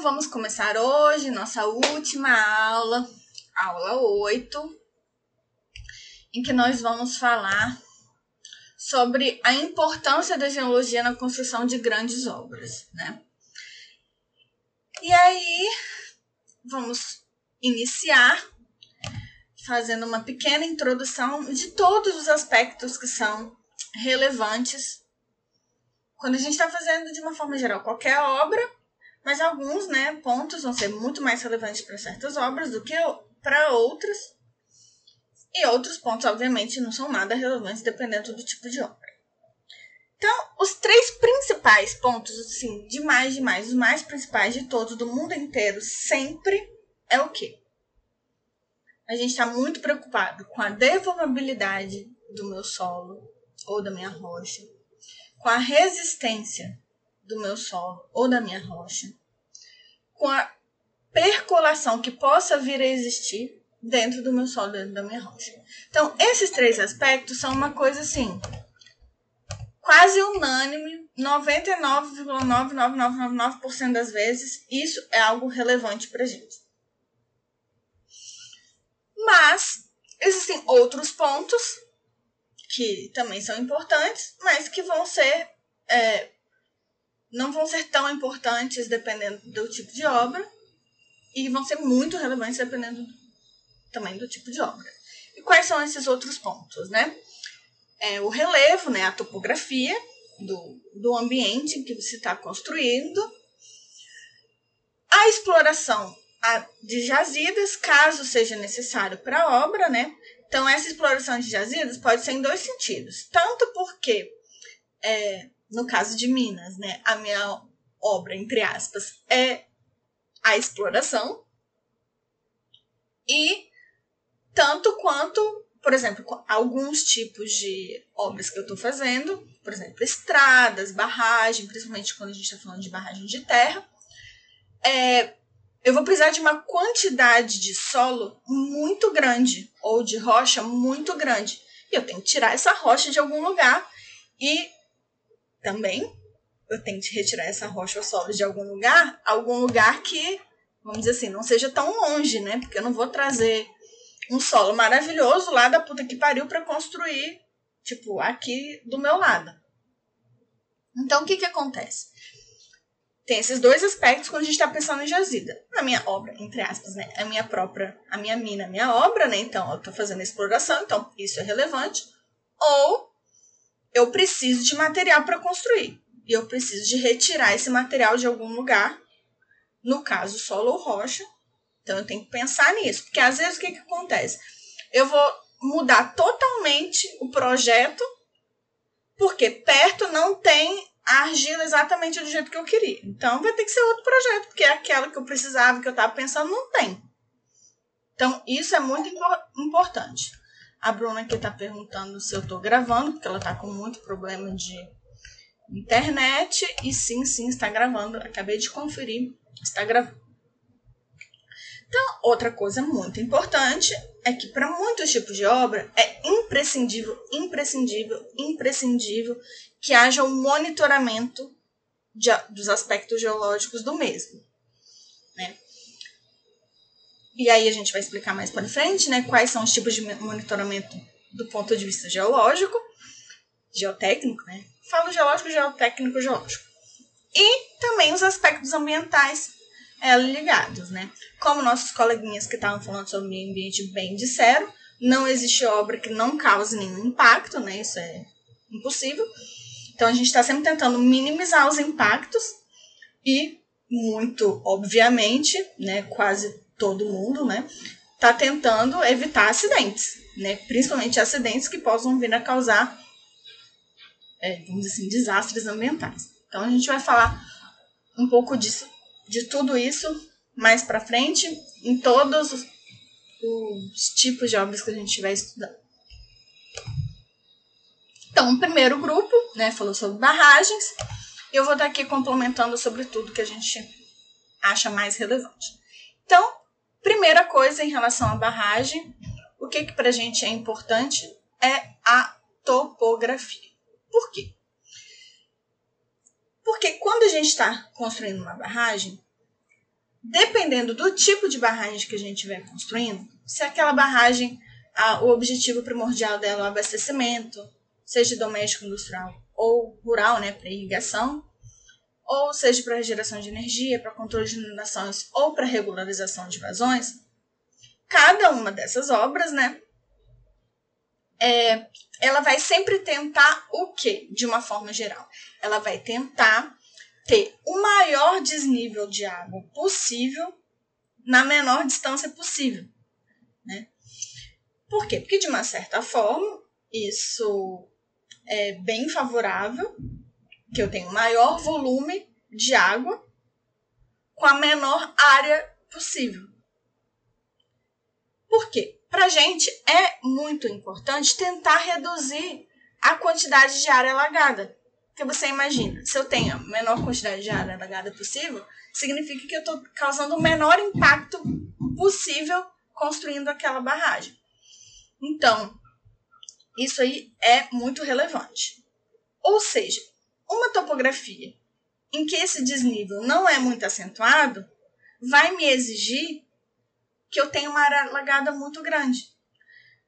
Então, vamos começar hoje nossa última aula, aula 8, em que nós vamos falar sobre a importância da geologia na construção de grandes obras, né? E aí, vamos iniciar fazendo uma pequena introdução de todos os aspectos que são relevantes quando a gente está fazendo de uma forma geral qualquer obra mas alguns né, pontos vão ser muito mais relevantes para certas obras do que para outras. E outros pontos, obviamente, não são nada relevantes dependendo do tipo de obra. Então, os três principais pontos, assim, demais, demais, os mais principais de todos, do mundo inteiro, sempre é o quê? A gente está muito preocupado com a devolvabilidade do meu solo ou da minha rocha, com a resistência do meu solo ou da minha rocha, com a percolação que possa vir a existir dentro do meu solo, dentro da minha rocha. Então, esses três aspectos são uma coisa assim, quase unânime, 99,99999% das vezes, isso é algo relevante para gente. Mas existem outros pontos que também são importantes, mas que vão ser é, não vão ser tão importantes dependendo do tipo de obra e vão ser muito relevantes dependendo também do tipo de obra. E quais são esses outros pontos, né? É o relevo, né, a topografia do, do ambiente que você está construindo, a exploração de jazidas, caso seja necessário para a obra, né? Então, essa exploração de jazidas pode ser em dois sentidos. Tanto porque é, no caso de Minas, né, a minha obra, entre aspas, é a exploração. E tanto quanto, por exemplo, alguns tipos de obras que eu estou fazendo, por exemplo, estradas, barragem, principalmente quando a gente está falando de barragem de terra, é, eu vou precisar de uma quantidade de solo muito grande, ou de rocha muito grande. E eu tenho que tirar essa rocha de algum lugar e também eu tenho que retirar essa rocha ou solo de algum lugar, algum lugar que, vamos dizer assim, não seja tão longe, né? Porque eu não vou trazer um solo maravilhoso lá da puta que pariu para construir, tipo, aqui do meu lado. Então, o que que acontece? Tem esses dois aspectos quando a gente está pensando em jazida. A minha obra, entre aspas, né? A minha própria, a minha mina, a minha obra, né? Então, eu estou fazendo exploração, então isso é relevante. Ou eu preciso de material para construir. E eu preciso de retirar esse material de algum lugar, no caso, solo ou rocha. Então eu tenho que pensar nisso, porque às vezes o que, que acontece? Eu vou mudar totalmente o projeto, porque perto não tem a argila exatamente do jeito que eu queria. Então vai ter que ser outro projeto, porque é aquela que eu precisava, que eu estava pensando, não tem. Então isso é muito importante. A Bruna aqui está perguntando se eu estou gravando, porque ela está com muito problema de internet. E sim, sim, está gravando. Acabei de conferir, está gravando. Então, outra coisa muito importante é que para muitos tipos de obra é imprescindível, imprescindível, imprescindível que haja um monitoramento de, dos aspectos geológicos do mesmo. Né? E aí a gente vai explicar mais para frente, né, quais são os tipos de monitoramento do ponto de vista geológico, geotécnico, né? Falo geológico, geotécnico, geológico. E também os aspectos ambientais é, ligados, né? Como nossos coleguinhas que estavam falando sobre o meio ambiente bem disseram, não existe obra que não cause nenhum impacto, né? Isso é impossível. Então a gente está sempre tentando minimizar os impactos e muito obviamente, né, quase todo mundo, né, está tentando evitar acidentes, né, principalmente acidentes que possam vir a causar, é, vamos dizer assim, desastres ambientais. Então a gente vai falar um pouco disso, de tudo isso mais para frente, em todos os, os tipos de obras que a gente vai estudando. Então, o primeiro grupo, né, falou sobre barragens. Eu vou estar aqui complementando sobre tudo que a gente acha mais relevante. Então, Primeira coisa em relação à barragem, o que, que para a gente é importante é a topografia. Por quê? Porque quando a gente está construindo uma barragem, dependendo do tipo de barragem que a gente estiver construindo, se aquela barragem, a, o objetivo primordial dela é o abastecimento, seja doméstico, industrial ou rural, né, para irrigação, ou seja para geração de energia, para controle de inundações ou para regularização de vazões, cada uma dessas obras, né, é, ela vai sempre tentar o quê? De uma forma geral. Ela vai tentar ter o maior desnível de água possível na menor distância possível. Né? Por quê? Porque, de uma certa forma, isso é bem favorável, que eu tenho maior volume de água com a menor área possível. Por quê? Para a gente é muito importante tentar reduzir a quantidade de área alagada. Porque você imagina, se eu tenho a menor quantidade de área alagada possível, significa que eu estou causando o menor impacto possível construindo aquela barragem. Então, isso aí é muito relevante. Ou seja, uma topografia em que esse desnível não é muito acentuado vai me exigir que eu tenha uma área alagada muito grande.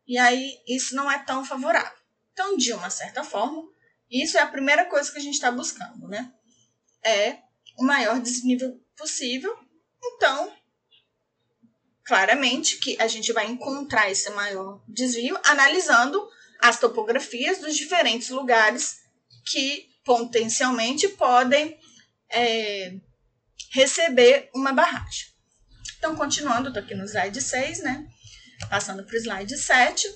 E aí isso não é tão favorável. Então, de uma certa forma, isso é a primeira coisa que a gente está buscando, né? É o maior desnível possível. Então, claramente que a gente vai encontrar esse maior desvio analisando as topografias dos diferentes lugares que potencialmente podem é, receber uma barragem. Então, continuando, estou aqui no slide 6, né? Passando para o slide 7.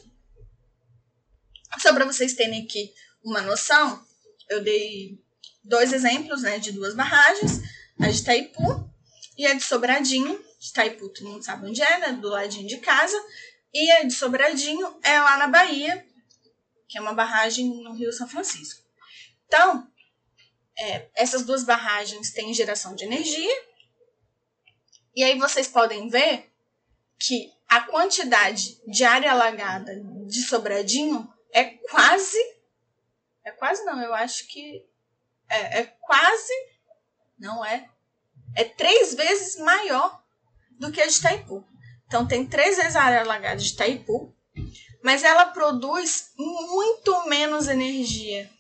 Só para vocês terem aqui uma noção, eu dei dois exemplos né, de duas barragens, a de Itaipu e a de Sobradinho. De Itaipu, todo mundo sabe onde é, né? Do ladinho de casa. E a de Sobradinho é lá na Bahia, que é uma barragem no Rio São Francisco. Então, é, essas duas barragens têm geração de energia. E aí vocês podem ver que a quantidade de área alagada de Sobradinho é quase. É quase não, eu acho que. É, é quase. Não é. É três vezes maior do que a de Itaipu. Então tem três vezes a área alagada de Itaipu, mas ela produz muito menos energia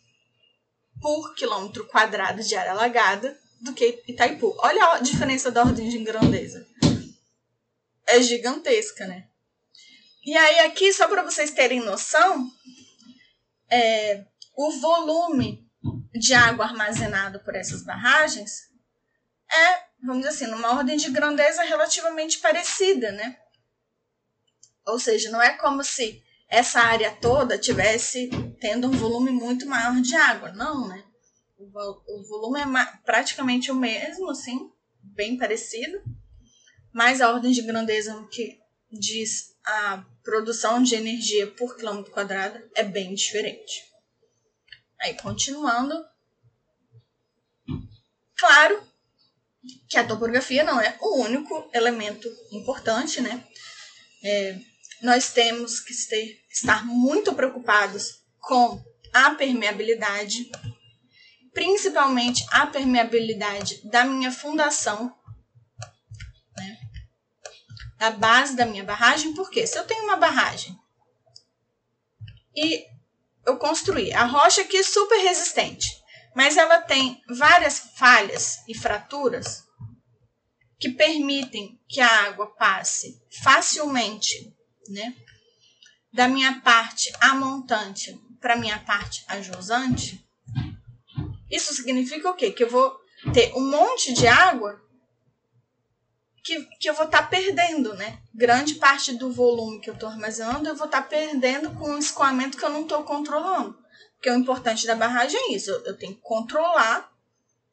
por quilômetro quadrado de área alagada do que Itaipu. Olha a diferença da ordem de grandeza. É gigantesca, né? E aí, aqui, só para vocês terem noção, é, o volume de água armazenado por essas barragens é, vamos dizer assim, numa ordem de grandeza relativamente parecida, né? Ou seja, não é como se essa área toda tivesse tendo um volume muito maior de água. Não, né? O, o volume é praticamente o mesmo, assim, bem parecido, mas a ordem de grandeza que diz a produção de energia por quilômetro quadrado é bem diferente. Aí, continuando. Claro que a topografia não é o único elemento importante, né? É, nós temos que ter, estar muito preocupados com a permeabilidade, principalmente a permeabilidade da minha fundação, né? da base da minha barragem, porque se eu tenho uma barragem e eu construí a rocha aqui é super resistente, mas ela tem várias falhas e fraturas que permitem que a água passe facilmente né? Da minha parte a montante para minha parte a jusante, isso significa o quê? Que eu vou ter um monte de água que, que eu vou estar tá perdendo, né? Grande parte do volume que eu estou armazenando eu vou estar tá perdendo com um escoamento que eu não estou controlando. Porque o importante da barragem é isso, eu, eu tenho que controlar,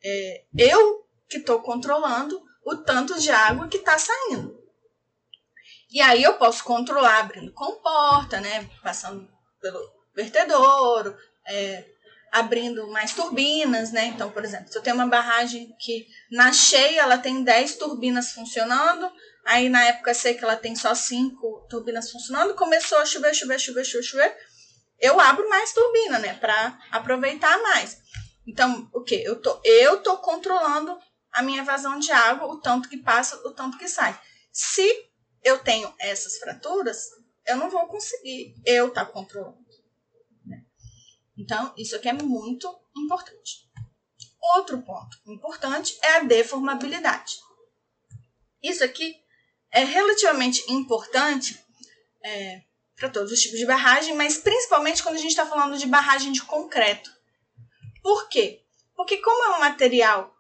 é, eu que estou controlando o tanto de água que está saindo. E aí eu posso controlar abrindo comporta, né? Passando pelo vertedouro, é, abrindo mais turbinas, né? Então, por exemplo, se eu tenho uma barragem que na cheia ela tem 10 turbinas funcionando, aí na época seca ela tem só 5 turbinas funcionando, começou a chover, chover, chover, chover, chover, eu abro mais turbina, né? Para aproveitar mais. Então, o que? Eu tô, eu tô controlando a minha vazão de água, o tanto que passa, o tanto que sai. Se eu tenho essas fraturas, eu não vou conseguir eu estar tá controlando. Né? Então, isso aqui é muito importante. Outro ponto importante é a deformabilidade. Isso aqui é relativamente importante é, para todos os tipos de barragem, mas principalmente quando a gente está falando de barragem de concreto. Por quê? Porque como é um material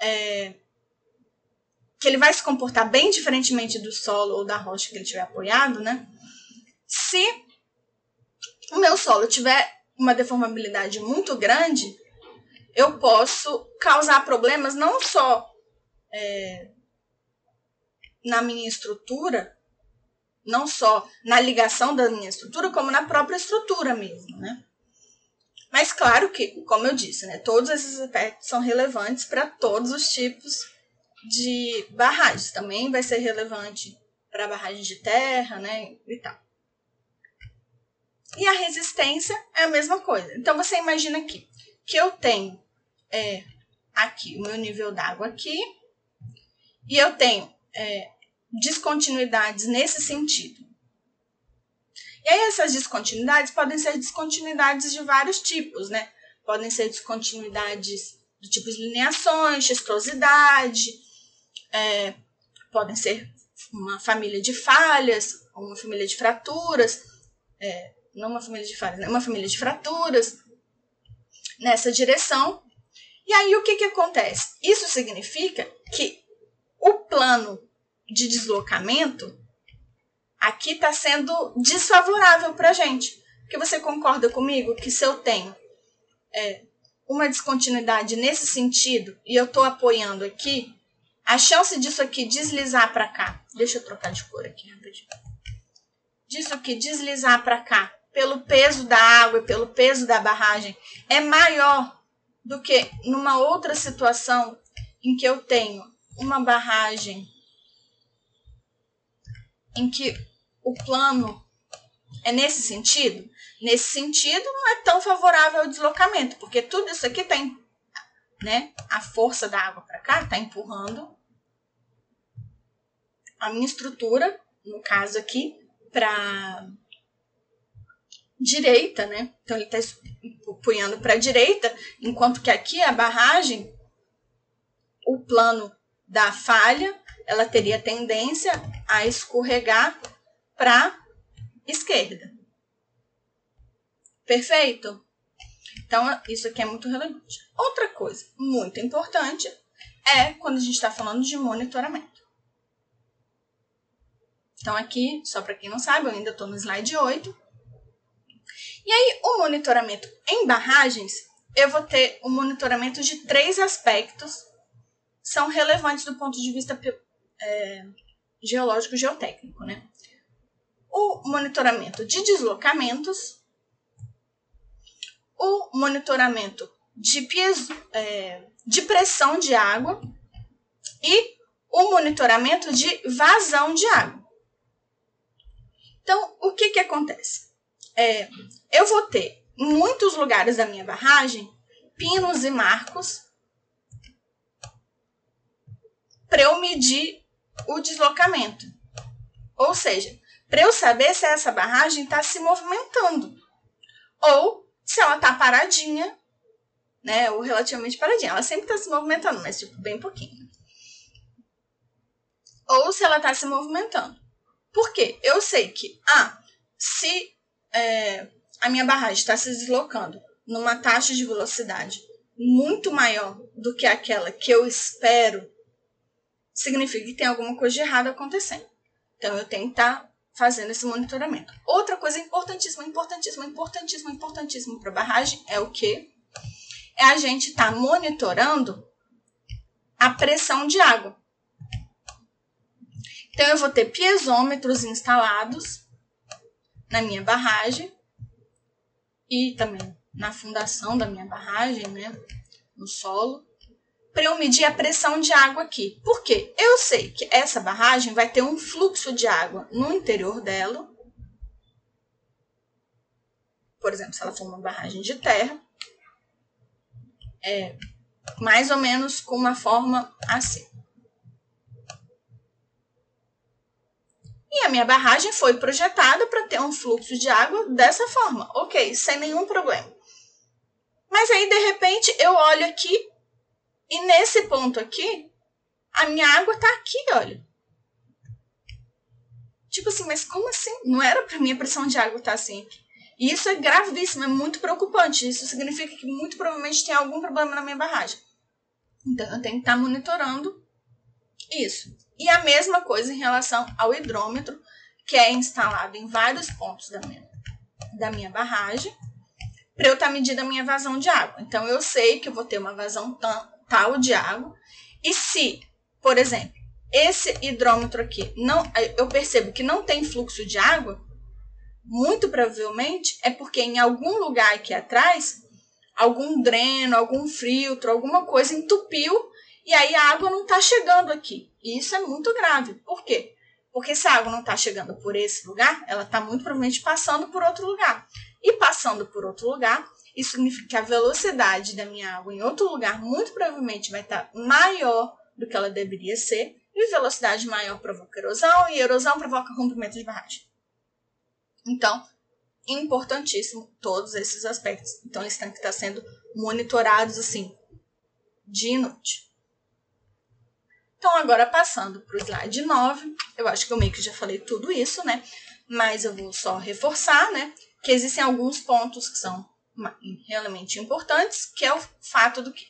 é, que ele vai se comportar bem diferentemente do solo ou da rocha que ele tiver apoiado, né? Se o meu solo tiver uma deformabilidade muito grande, eu posso causar problemas não só é, na minha estrutura, não só na ligação da minha estrutura, como na própria estrutura mesmo, né? Mas claro que, como eu disse, né, todos esses aspectos são relevantes para todos os tipos de barragens. Também vai ser relevante para barragens de terra, né, e tal. E a resistência é a mesma coisa. Então você imagina aqui que eu tenho é, aqui o meu nível d'água aqui e eu tenho é, descontinuidades nesse sentido. E aí essas descontinuidades podem ser descontinuidades de vários tipos, né? Podem ser descontinuidades do tipo de lineações, xistrosidade, é, podem ser uma família de falhas, uma família de fraturas, é, não uma família de falhas, né? uma família de fraturas nessa direção. E aí o que, que acontece? Isso significa que o plano de deslocamento aqui está sendo desfavorável para a gente. Porque você concorda comigo que se eu tenho é, uma descontinuidade nesse sentido e eu estou apoiando aqui, a chance disso aqui deslizar para cá, deixa eu trocar de cor aqui rapidinho. Disso aqui deslizar para cá, pelo peso da água e pelo peso da barragem, é maior do que numa outra situação em que eu tenho uma barragem em que o plano é nesse sentido. Nesse sentido, não é tão favorável ao deslocamento, porque tudo isso aqui está, né? A força da água para cá está empurrando a minha estrutura, no caso aqui, para direita, né? Então ele está punhando para a direita, enquanto que aqui a barragem, o plano da falha, ela teria tendência a escorregar para esquerda. Perfeito? Então, isso aqui é muito relevante. Outra coisa muito importante é quando a gente está falando de monitoramento. Então, aqui, só para quem não sabe, eu ainda estou no slide 8. E aí, o monitoramento em barragens, eu vou ter o um monitoramento de três aspectos são relevantes do ponto de vista é, geológico geotécnico, né? O monitoramento de deslocamentos, o monitoramento de, é, de pressão de água e o monitoramento de vazão de água. Então, o que, que acontece? É, eu vou ter muitos lugares da minha barragem pinos e marcos para eu medir o deslocamento. Ou seja, para eu saber se essa barragem está se movimentando ou se ela está paradinha, né, ou relativamente paradinha. Ela sempre está se movimentando, mas tipo bem pouquinho. Ou se ela está se movimentando. Por quê? Eu sei que, ah, se é, a minha barragem está se deslocando numa taxa de velocidade muito maior do que aquela que eu espero, significa que tem alguma coisa de errado acontecendo. Então eu tenho que estar tá fazendo esse monitoramento. Outra coisa importantíssima, importantíssima, importantíssima, importantíssima para barragem é o que? É a gente estar tá monitorando a pressão de água. Então, eu vou ter piezômetros instalados na minha barragem e também na fundação da minha barragem, né, no solo, para eu medir a pressão de água aqui. Por quê? Eu sei que essa barragem vai ter um fluxo de água no interior dela. Por exemplo, se ela for uma barragem de terra, é, mais ou menos com uma forma assim. E a minha barragem foi projetada para ter um fluxo de água dessa forma, ok, sem nenhum problema. Mas aí, de repente, eu olho aqui e nesse ponto aqui, a minha água tá aqui, olha. Tipo assim, mas como assim? Não era para minha pressão de água estar tá assim. E isso é gravíssimo, é muito preocupante. Isso significa que muito provavelmente tem algum problema na minha barragem. Então eu tenho que estar tá monitorando isso. E a mesma coisa em relação ao hidrômetro, que é instalado em vários pontos da minha, da minha barragem, para eu estar tá medindo a minha vazão de água. Então eu sei que eu vou ter uma vazão tal de água. E se, por exemplo, esse hidrômetro aqui não, eu percebo que não tem fluxo de água, muito provavelmente é porque em algum lugar aqui atrás, algum dreno, algum filtro, alguma coisa entupiu e aí a água não está chegando aqui. E isso é muito grave. Por quê? Porque se a água não está chegando por esse lugar, ela está muito provavelmente passando por outro lugar. E passando por outro lugar, isso significa que a velocidade da minha água em outro lugar muito provavelmente vai estar tá maior do que ela deveria ser. E velocidade maior provoca erosão, e erosão provoca rompimento de barragem. Então, importantíssimo todos esses aspectos. Então, eles têm que estar sendo monitorados assim, de noite. Então, agora passando para o slide 9, eu acho que eu meio que já falei tudo isso, né? Mas eu vou só reforçar, né? Que existem alguns pontos que são realmente importantes, que é o fato do que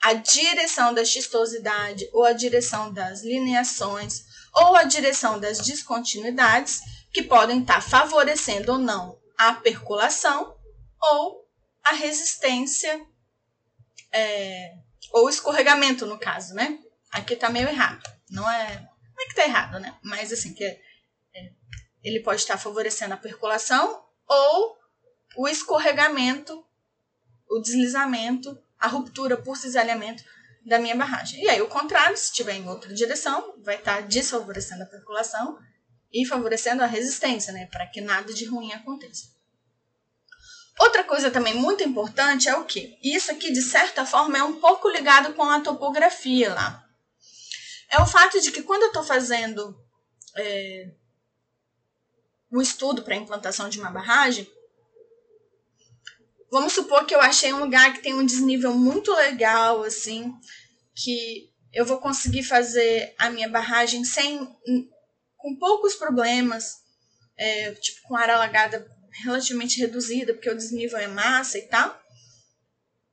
a direção da xistosidade ou a direção das lineações ou a direção das descontinuidades, que podem estar favorecendo ou não a percolação ou a resistência é, ou escorregamento, no caso, né? Aqui tá meio errado. Não é, não é que tá errado, né? Mas assim, que é, é, ele pode estar favorecendo a percolação ou o escorregamento, o deslizamento, a ruptura por cisalhamento da minha barragem. E aí, o contrário, se estiver em outra direção, vai estar desfavorecendo a percolação e favorecendo a resistência, né? Para que nada de ruim aconteça. Outra coisa também muito importante é o que? Isso aqui, de certa forma, é um pouco ligado com a topografia lá é o fato de que quando eu estou fazendo é, um estudo para implantação de uma barragem, vamos supor que eu achei um lugar que tem um desnível muito legal, assim, que eu vou conseguir fazer a minha barragem sem com poucos problemas, é, tipo com área alagada relativamente reduzida, porque o desnível é massa e tal.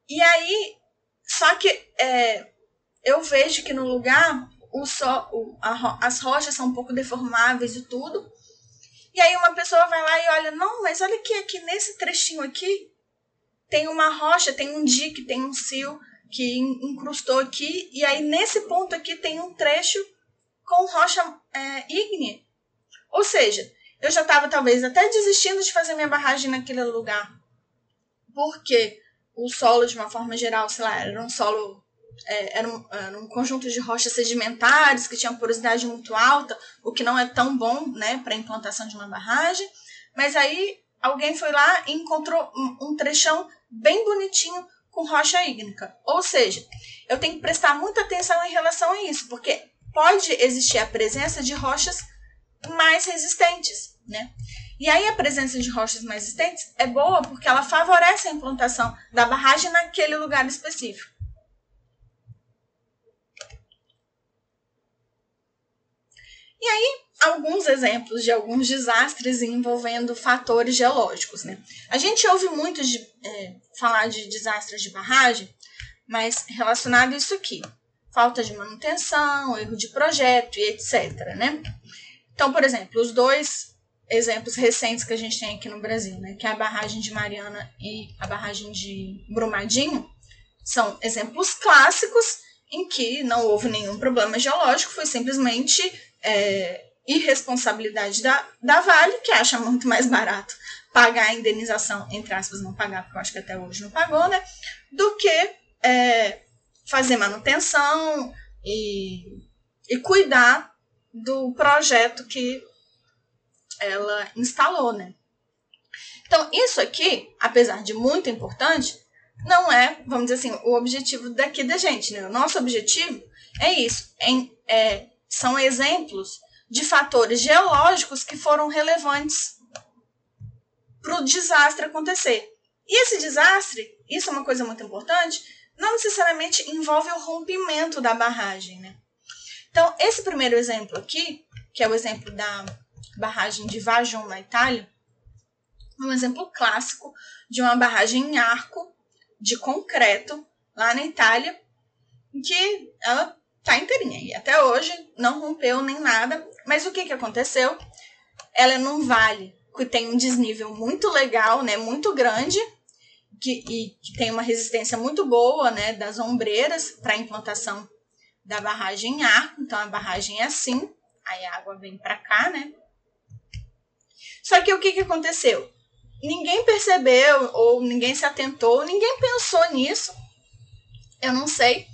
E aí, só que é, eu vejo que no lugar o só, o, a, as rochas são um pouco deformáveis e tudo. E aí uma pessoa vai lá e olha, não, mas olha aqui, aqui nesse trechinho aqui tem uma rocha, tem um dique, tem um cio que incrustou aqui, e aí nesse ponto aqui tem um trecho com rocha é, ígnea. Ou seja, eu já estava talvez até desistindo de fazer minha barragem naquele lugar, porque o solo, de uma forma geral, sei lá, era um solo é, era, um, era, um, conjunto de rochas sedimentares que tinham porosidade muito alta, o que não é tão bom né, para a implantação de uma barragem. Mas aí alguém foi lá e encontrou um, um trechão bem bonitinho com rocha ígnica. Ou seja, eu tenho que prestar muita atenção em relação a isso, porque pode existir a presença de rochas mais resistentes, né? E aí a presença de rochas mais resistentes é boa porque ela favorece a implantação da barragem naquele lugar específico. E aí, alguns exemplos de alguns desastres envolvendo fatores geológicos. Né? A gente ouve muito de, é, falar de desastres de barragem, mas relacionado a isso aqui: falta de manutenção, erro de projeto e etc. Né? Então, por exemplo, os dois exemplos recentes que a gente tem aqui no Brasil, né, que é a barragem de Mariana e a barragem de Brumadinho, são exemplos clássicos em que não houve nenhum problema geológico, foi simplesmente é, irresponsabilidade da, da Vale, que acha muito mais barato pagar a indenização, entre aspas, não pagar, porque eu acho que até hoje não pagou, né? Do que é, fazer manutenção e, e cuidar do projeto que ela instalou, né? Então, isso aqui, apesar de muito importante, não é, vamos dizer assim, o objetivo daqui da gente, né? O nosso objetivo é isso, é, é, são exemplos de fatores geológicos que foram relevantes para o desastre acontecer. E esse desastre, isso é uma coisa muito importante, não necessariamente envolve o rompimento da barragem, né? Então, esse primeiro exemplo aqui, que é o exemplo da barragem de Vajon, na Itália, é um exemplo clássico de uma barragem em arco de concreto lá na Itália, que ela tá inteirinha e até hoje não rompeu nem nada. Mas o que que aconteceu? Ela é num vale que tem um desnível muito legal, né, muito grande, que, e que tem uma resistência muito boa, né, das ombreiras para implantação da barragem em arco. Então a barragem é assim, aí a água vem para cá, né? Só que o que que aconteceu? Ninguém percebeu ou ninguém se atentou, ninguém pensou nisso. Eu não sei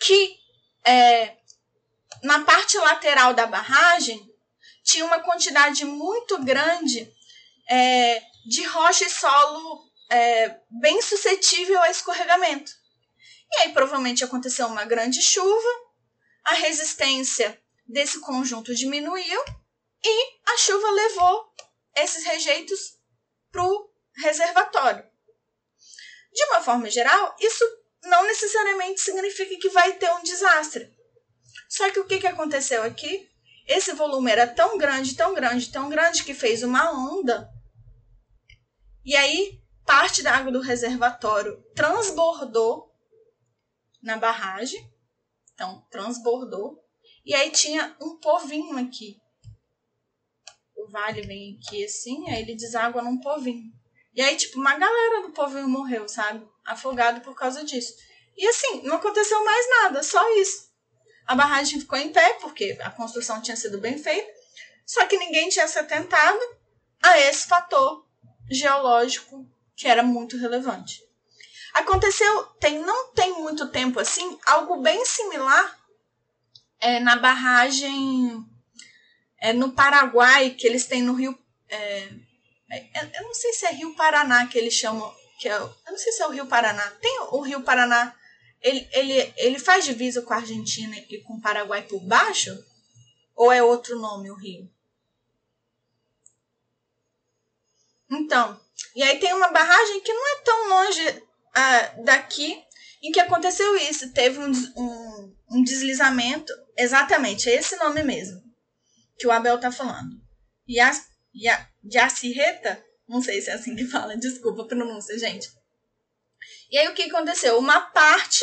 que é, na parte lateral da barragem tinha uma quantidade muito grande é, de rocha e solo é, bem suscetível a escorregamento. E aí provavelmente aconteceu uma grande chuva, a resistência desse conjunto diminuiu e a chuva levou esses rejeitos para o reservatório. De uma forma geral, isso não necessariamente significa que vai ter um desastre. Só que o que, que aconteceu aqui? Esse volume era tão grande, tão grande, tão grande que fez uma onda. E aí, parte da água do reservatório transbordou na barragem. Então, transbordou. E aí tinha um povinho aqui. O vale vem aqui assim, aí ele deságua num povinho. E aí, tipo, uma galera do povinho morreu, sabe? Afogado por causa disso. E assim, não aconteceu mais nada, só isso. A barragem ficou em pé, porque a construção tinha sido bem feita, só que ninguém tinha se atentado a esse fator geológico que era muito relevante. Aconteceu, tem, não tem muito tempo assim, algo bem similar é, na barragem é, no Paraguai, que eles têm no Rio. É, é eu não sei se é Rio Paraná que eles chamam. Que é, eu não sei se é o Rio Paraná. Tem o Rio Paraná ele, ele, ele faz divisa com a Argentina e com o Paraguai por baixo? Ou é outro nome o rio? Então, e aí tem uma barragem que não é tão longe ah, daqui em que aconteceu isso. Teve um, um, um deslizamento, exatamente, é esse nome mesmo que o Abel tá falando. E não sei se é assim que fala, desculpa a pronúncia, gente. E aí o que aconteceu? Uma parte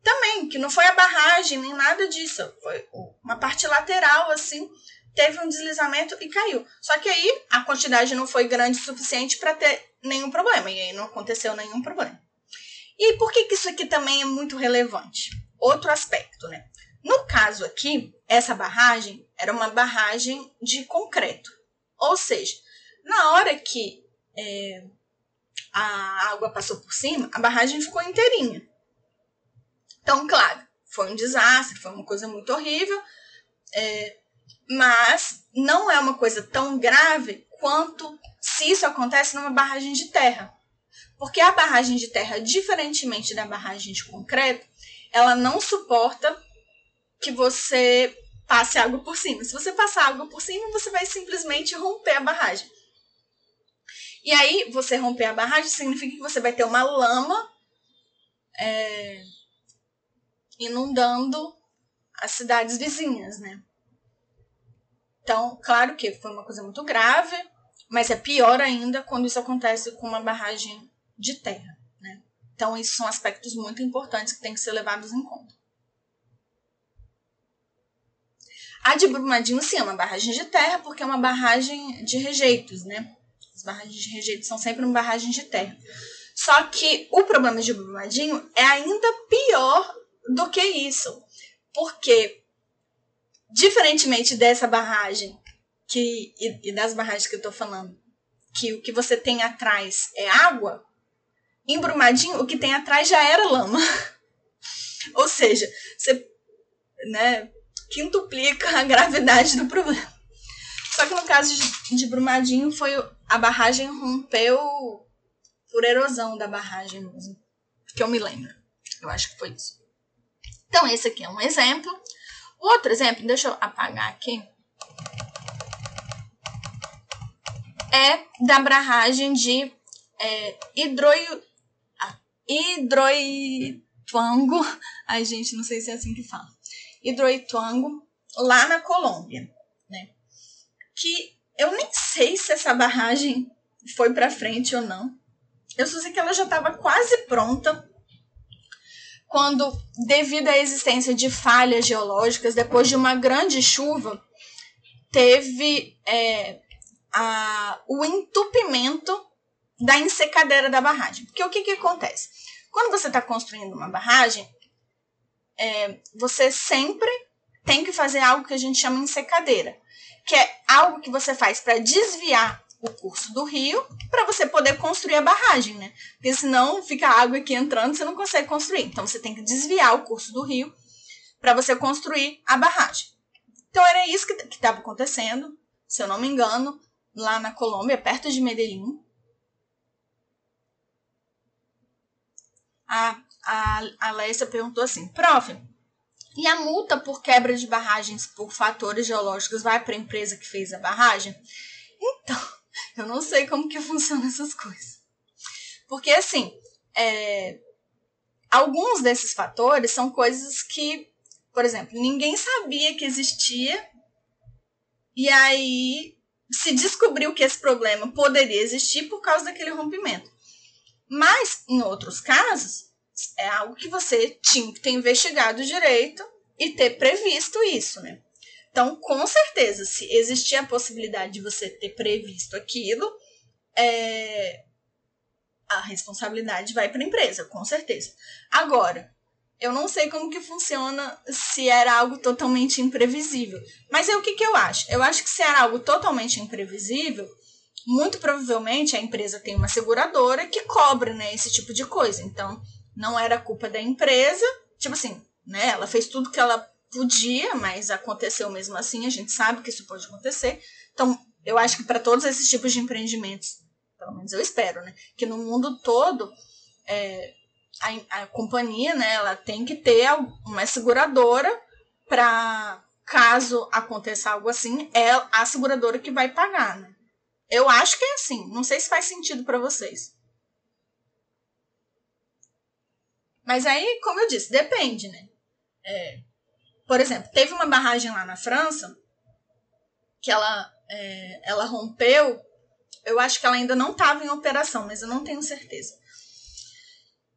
também, que não foi a barragem nem nada disso, foi uma parte lateral assim, teve um deslizamento e caiu. Só que aí a quantidade não foi grande o suficiente para ter nenhum problema, e aí não aconteceu nenhum problema. E por que, que isso aqui também é muito relevante? Outro aspecto, né? No caso aqui, essa barragem era uma barragem de concreto. Ou seja, na hora que é, a água passou por cima, a barragem ficou inteirinha. Então, claro, foi um desastre, foi uma coisa muito horrível, é, mas não é uma coisa tão grave quanto se isso acontece numa barragem de terra. Porque a barragem de terra, diferentemente da barragem de concreto, ela não suporta que você passe água por cima. Se você passar água por cima, você vai simplesmente romper a barragem. E aí, você romper a barragem significa que você vai ter uma lama é, inundando as cidades vizinhas, né? Então, claro que foi uma coisa muito grave, mas é pior ainda quando isso acontece com uma barragem de terra, né? Então, esses são aspectos muito importantes que têm que ser levados em conta. A de Brumadinho, sim, é uma barragem de terra, porque é uma barragem de rejeitos, né? As barragens de rejeito são sempre uma barragem de terra. Só que o problema de Brumadinho é ainda pior do que isso. Porque, diferentemente dessa barragem, que, e, e das barragens que eu tô falando, que o que você tem atrás é água, em Brumadinho, o que tem atrás já era lama. Ou seja, você né, quintuplica a gravidade do problema. Só que no caso de, de Brumadinho, foi a barragem rompeu por erosão da barragem mesmo. Que eu me lembro. Eu acho que foi isso. Então, esse aqui é um exemplo. Outro exemplo, deixa eu apagar aqui. É da barragem de é, hidroi, ah, hidroituango. Ai, gente, não sei se é assim que fala. Hidroituango, lá na Colômbia, né? Que eu nem sei se essa barragem foi para frente ou não. Eu só sei que ela já estava quase pronta quando, devido à existência de falhas geológicas, depois de uma grande chuva, teve é, a, o entupimento da ensecadeira da barragem. Porque o que, que acontece? Quando você está construindo uma barragem, é, você sempre tem que fazer algo que a gente chama ensecadeira, que é algo que você faz para desviar o curso do rio para você poder construir a barragem, né? Porque senão fica água aqui entrando, você não consegue construir. Então você tem que desviar o curso do rio para você construir a barragem. Então era isso que estava acontecendo, se eu não me engano, lá na Colômbia, perto de Medellín. A, a, a Lécia perguntou assim, prof, e a multa por quebra de barragens por fatores geológicos vai para a empresa que fez a barragem? Então, eu não sei como que funcionam essas coisas. Porque, assim, é, alguns desses fatores são coisas que, por exemplo, ninguém sabia que existia e aí se descobriu que esse problema poderia existir por causa daquele rompimento. Mas, em outros casos, é algo que você tinha que ter investigado direito e ter previsto isso, né? Então, com certeza, se existir a possibilidade de você ter previsto aquilo, é, a responsabilidade vai para a empresa, com certeza. Agora, eu não sei como que funciona se era algo totalmente imprevisível. Mas é o que, que eu acho? Eu acho que se era algo totalmente imprevisível, muito provavelmente a empresa tem uma seguradora que cobre né, esse tipo de coisa. Então, não era culpa da empresa. Tipo assim, né? Ela fez tudo que ela podia, mas aconteceu mesmo assim, a gente sabe que isso pode acontecer. Então, eu acho que para todos esses tipos de empreendimentos, pelo menos eu espero, né, que no mundo todo é, a, a companhia, né, ela tem que ter uma seguradora para caso aconteça algo assim, é a seguradora que vai pagar, né? Eu acho que é assim, não sei se faz sentido para vocês. Mas aí, como eu disse, depende, né? É, por exemplo, teve uma barragem lá na França que ela, é, ela rompeu. Eu acho que ela ainda não estava em operação, mas eu não tenho certeza.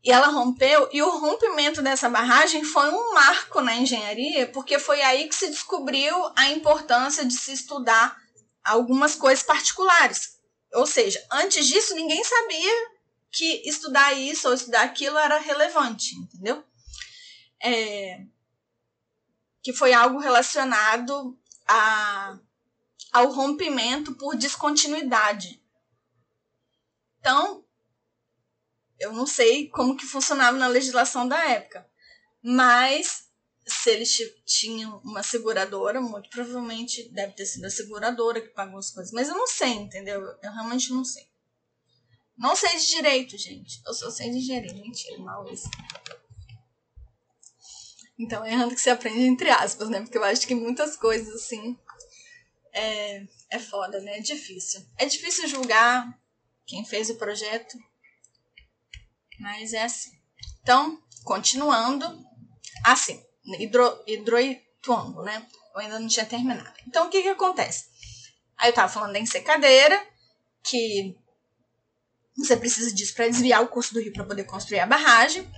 E ela rompeu, e o rompimento dessa barragem foi um marco na engenharia, porque foi aí que se descobriu a importância de se estudar algumas coisas particulares. Ou seja, antes disso ninguém sabia que estudar isso ou estudar aquilo era relevante, entendeu? É, que foi algo relacionado a, ao rompimento por descontinuidade. Então, eu não sei como que funcionava na legislação da época, mas se eles tinham uma seguradora, muito provavelmente deve ter sido a seguradora que pagou as coisas. Mas eu não sei, entendeu? Eu realmente não sei. Não sei de direito, gente. Eu só sei de engenharia. Mentira, mal isso. Então, é errando que se aprende entre aspas, né? Porque eu acho que muitas coisas, assim, é, é foda, né? É difícil. É difícil julgar quem fez o projeto, mas é assim. Então, continuando, assim, hidro, hidroituango, né? Eu ainda não tinha terminado. Então, o que que acontece? Aí eu tava falando da ensecadeira, que você precisa disso para desviar o curso do rio para poder construir a barragem.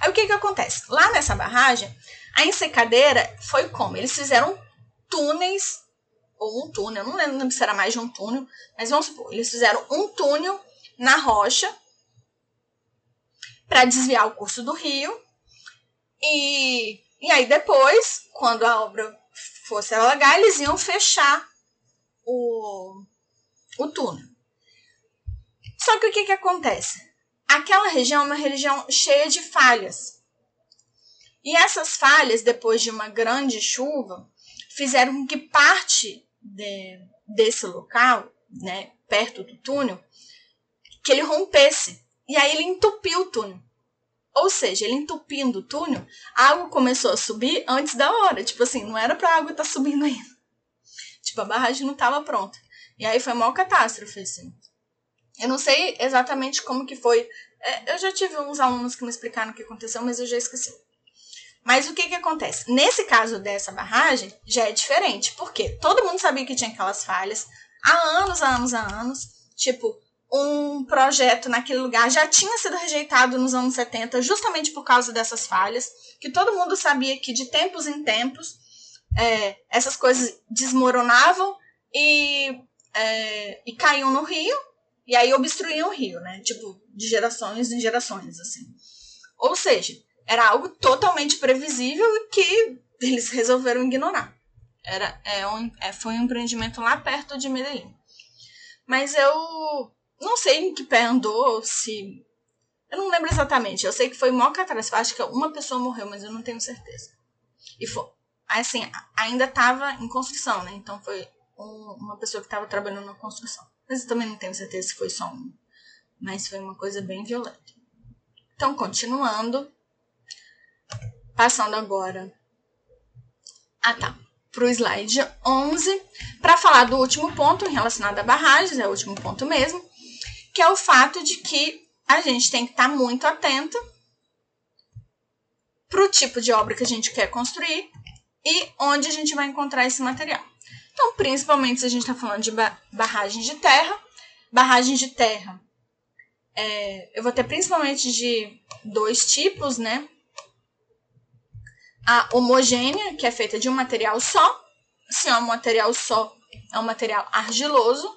Aí o que que acontece? Lá nessa barragem, a ensecadeira foi como? Eles fizeram túneis, ou um túnel, não lembro se era mais de um túnel, mas vamos supor, eles fizeram um túnel na rocha para desviar o curso do rio. E, e aí depois, quando a obra fosse alagar, eles iam fechar o, o túnel. Só que o que, que acontece? aquela região é uma região cheia de falhas. E essas falhas, depois de uma grande chuva, fizeram com que parte de, desse local, né, perto do túnel, que ele rompesse. E aí ele entupiu o túnel. Ou seja, ele entupindo o túnel, a água começou a subir antes da hora. Tipo assim, não era pra água estar tá subindo ainda. Tipo, a barragem não estava pronta. E aí foi uma catástrofe, assim. Eu não sei exatamente como que foi. É, eu já tive uns alunos que me explicaram o que aconteceu, mas eu já esqueci. Mas o que que acontece? Nesse caso dessa barragem, já é diferente. Porque todo mundo sabia que tinha aquelas falhas há anos, há anos, há anos. Tipo, um projeto naquele lugar já tinha sido rejeitado nos anos 70 justamente por causa dessas falhas, que todo mundo sabia que de tempos em tempos é, essas coisas desmoronavam e, é, e caíam no rio, e aí obstruíam o rio, né? Tipo, de gerações em gerações, assim. Ou seja, era algo totalmente previsível que eles resolveram ignorar. Era, é um, é, foi um empreendimento lá perto de Medellín. Mas eu não sei em que pé andou, se. Eu não lembro exatamente. Eu sei que foi mó catástrofe. Acho que uma pessoa morreu, mas eu não tenho certeza. E foi. Assim, ainda estava em construção, né? Então foi um, uma pessoa que estava trabalhando na construção. Mas eu também não tenho certeza se foi só um. Mas foi uma coisa bem violenta. Então, continuando. Passando agora. Ah, tá. Para o slide 11, para falar do último ponto relacionado a barragens, é o último ponto mesmo, que é o fato de que a gente tem que estar tá muito atento para o tipo de obra que a gente quer construir e onde a gente vai encontrar esse material. Então, principalmente se a gente está falando de barragens de terra, barragens de terra, é, eu vou ter principalmente de dois tipos, né? A homogênea, que é feita de um material só. Se é um material só, é um material argiloso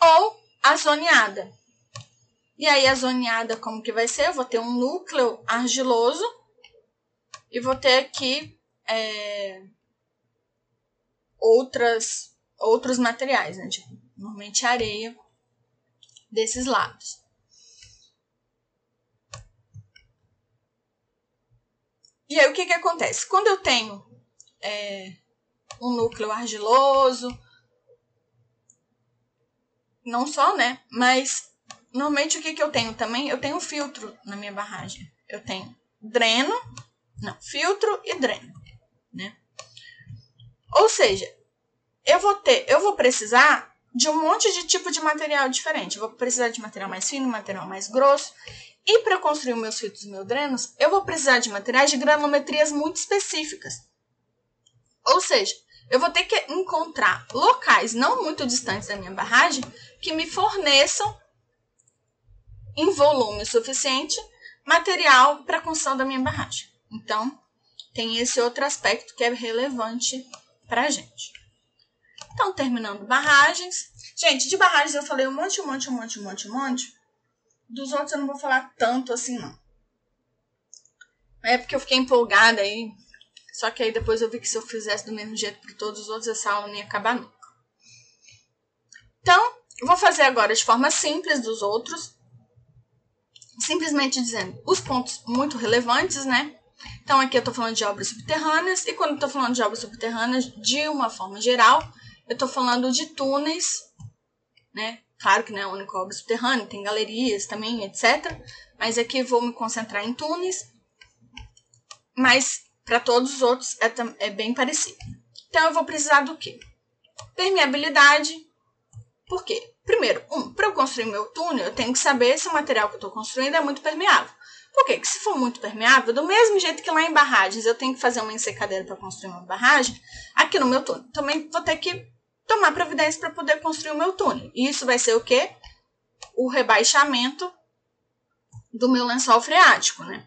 ou a zoneada. E aí a zoneada como que vai ser? Eu vou ter um núcleo argiloso e vou ter aqui é, outras outros materiais, né? Tipo, normalmente areia desses lados. E aí o que que acontece? Quando eu tenho é, um núcleo argiloso, não só, né? Mas normalmente o que, que eu tenho também? Eu tenho filtro na minha barragem. Eu tenho dreno, não, filtro e dreno? Ou seja, eu vou ter, eu vou precisar de um monte de tipo de material diferente. Eu vou precisar de material mais fino, material mais grosso. E para construir meus filtros e meus drenos, eu vou precisar de materiais de granulometrias muito específicas. Ou seja, eu vou ter que encontrar locais não muito distantes da minha barragem que me forneçam em volume suficiente material para a construção da minha barragem. Então, tem esse outro aspecto que é relevante para a gente. Então, terminando barragens. Gente, de barragens eu falei um monte, um monte, um monte, um monte, um monte. Dos outros eu não vou falar tanto assim, não. É porque eu fiquei empolgada aí. Só que aí depois eu vi que se eu fizesse do mesmo jeito para todos os outros, essa aula não ia acabar nunca. Então, vou fazer agora de forma simples dos outros. Simplesmente dizendo os pontos muito relevantes, né? Então, aqui eu estou falando de obras subterrâneas. E quando estou falando de obras subterrâneas, de uma forma geral, eu estou falando de túneis, né? Claro que não é a única obra subterrânea, tem galerias também, etc. Mas aqui vou me concentrar em túneis. Mas para todos os outros é, é bem parecido. Então eu vou precisar do quê? Permeabilidade. Por quê? Primeiro, um, para eu construir meu túnel, eu tenho que saber se o material que eu estou construindo é muito permeável. Por quê? Porque se for muito permeável, do mesmo jeito que lá em barragens eu tenho que fazer uma ensecadeira para construir uma barragem, aqui no meu túnel também vou ter que tomar providência para poder construir o meu túnel. E isso vai ser o quê? O rebaixamento do meu lençol freático, né?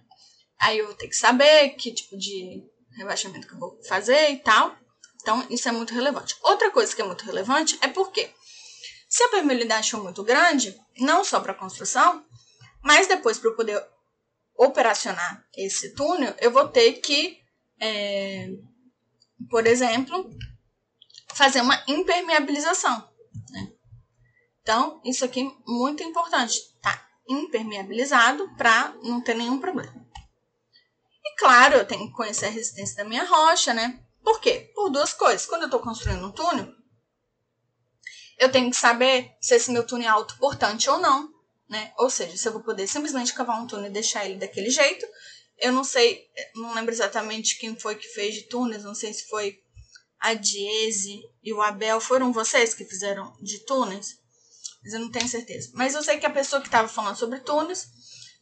Aí eu vou ter que saber que tipo de rebaixamento que eu vou fazer e tal. Então, isso é muito relevante. Outra coisa que é muito relevante é porque se a permeabilidade for muito grande, não só para construção, mas depois para eu poder operacionar esse túnel, eu vou ter que, é, por exemplo, fazer uma impermeabilização. Né? Então, isso aqui é muito importante, tá impermeabilizado para não ter nenhum problema. E claro, eu tenho que conhecer a resistência da minha rocha, né? Por quê? Por duas coisas. Quando eu estou construindo um túnel, eu tenho que saber se esse meu túnel é autoportante ou não. Né? Ou seja, se eu vou poder simplesmente cavar um túnel e deixar ele daquele jeito, eu não sei, não lembro exatamente quem foi que fez de túneis, não sei se foi a Diese e o Abel, foram vocês que fizeram de túneis? Mas eu não tenho certeza. Mas eu sei que a pessoa que estava falando sobre túneis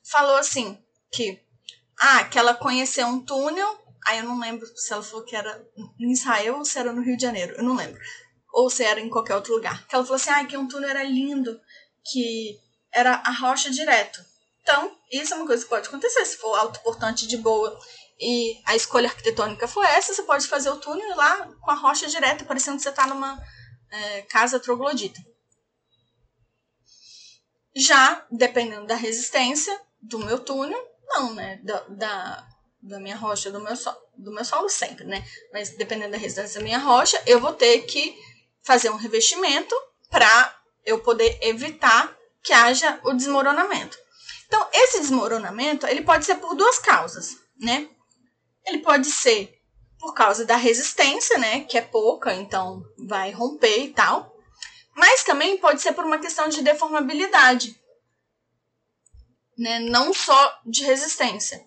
falou assim, que ah, que ela conheceu um túnel, aí eu não lembro se ela falou que era em Israel ou se era no Rio de Janeiro, eu não lembro. Ou se era em qualquer outro lugar. Que ela falou assim, ah, que um túnel era lindo, que era a rocha direto. Então, isso é uma coisa que pode acontecer. Se for autoportante de boa e a escolha arquitetônica for essa, você pode fazer o túnel lá com a rocha direta, parecendo que você está numa é, casa troglodita. Já, dependendo da resistência do meu túnel, não, né? Da, da, da minha rocha, do meu, so, do meu solo sempre, né? Mas dependendo da resistência da minha rocha, eu vou ter que fazer um revestimento para eu poder evitar que haja o desmoronamento. Então, esse desmoronamento, ele pode ser por duas causas, né? Ele pode ser por causa da resistência, né, que é pouca, então vai romper e tal. Mas também pode ser por uma questão de deformabilidade, né, não só de resistência.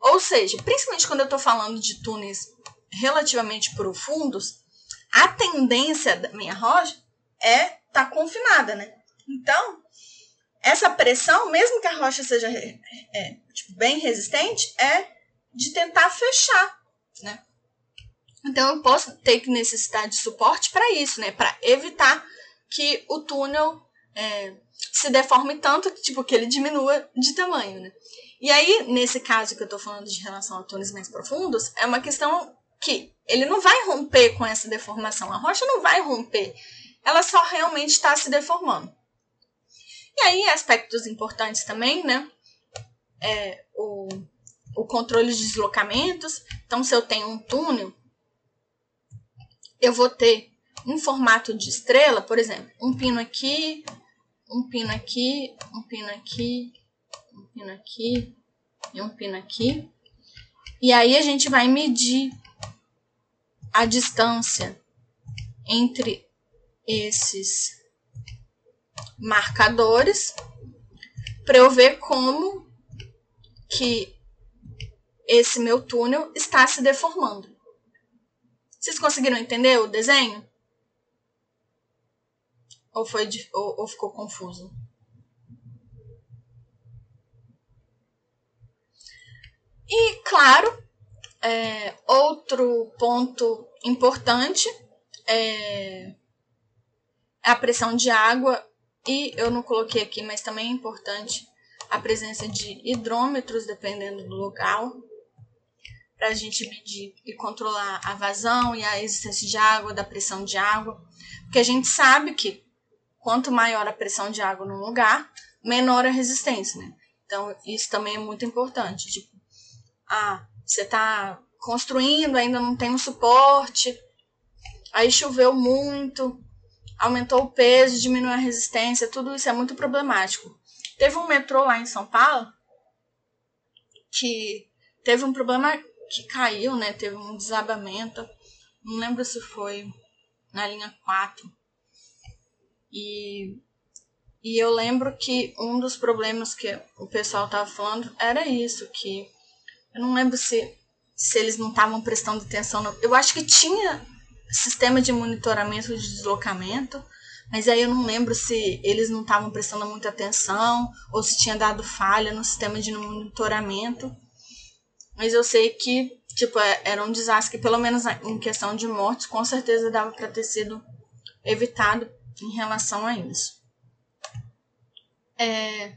Ou seja, principalmente quando eu estou falando de túneis relativamente profundos, a tendência da minha rocha é estar tá confinada, né? Então, essa pressão, mesmo que a rocha seja é, tipo, bem resistente, é de tentar fechar, né? Então eu posso ter que necessitar de suporte para isso, né? Para evitar que o túnel é, se deforme tanto que, tipo, que ele diminua de tamanho, né? E aí, nesse caso que eu estou falando de relação a túneis mais profundos, é uma questão que ele não vai romper com essa deformação. A rocha não vai romper. Ela só realmente está se deformando. E aí, aspectos importantes também, né? É, o o controle de deslocamentos. Então, se eu tenho um túnel, eu vou ter um formato de estrela, por exemplo, um pino aqui, um pino aqui, um pino aqui, um pino aqui e um pino aqui. E aí a gente vai medir a distância entre esses marcadores para eu ver como que esse meu túnel está se deformando. Vocês conseguiram entender o desenho? Ou, foi, ou, ou ficou confuso? E, claro, é, outro ponto importante é a pressão de água, e eu não coloquei aqui, mas também é importante a presença de hidrômetros, dependendo do local para a gente medir e controlar a vazão e a existência de água, da pressão de água, porque a gente sabe que quanto maior a pressão de água no lugar, menor a resistência, né? Então, isso também é muito importante. Tipo, ah, você está construindo, ainda não tem um suporte, aí choveu muito, aumentou o peso, diminuiu a resistência, tudo isso é muito problemático. Teve um metrô lá em São Paulo que teve um problema que caiu, né? Teve um desabamento. Não lembro se foi na linha 4. E, e eu lembro que um dos problemas que o pessoal tava falando era isso, que eu não lembro se, se eles não estavam prestando atenção. No, eu acho que tinha sistema de monitoramento de deslocamento, mas aí eu não lembro se eles não estavam prestando muita atenção ou se tinha dado falha no sistema de monitoramento. Mas eu sei que, tipo, é, era um desastre pelo menos em questão de mortes, com certeza dava para ter sido evitado em relação a isso. É...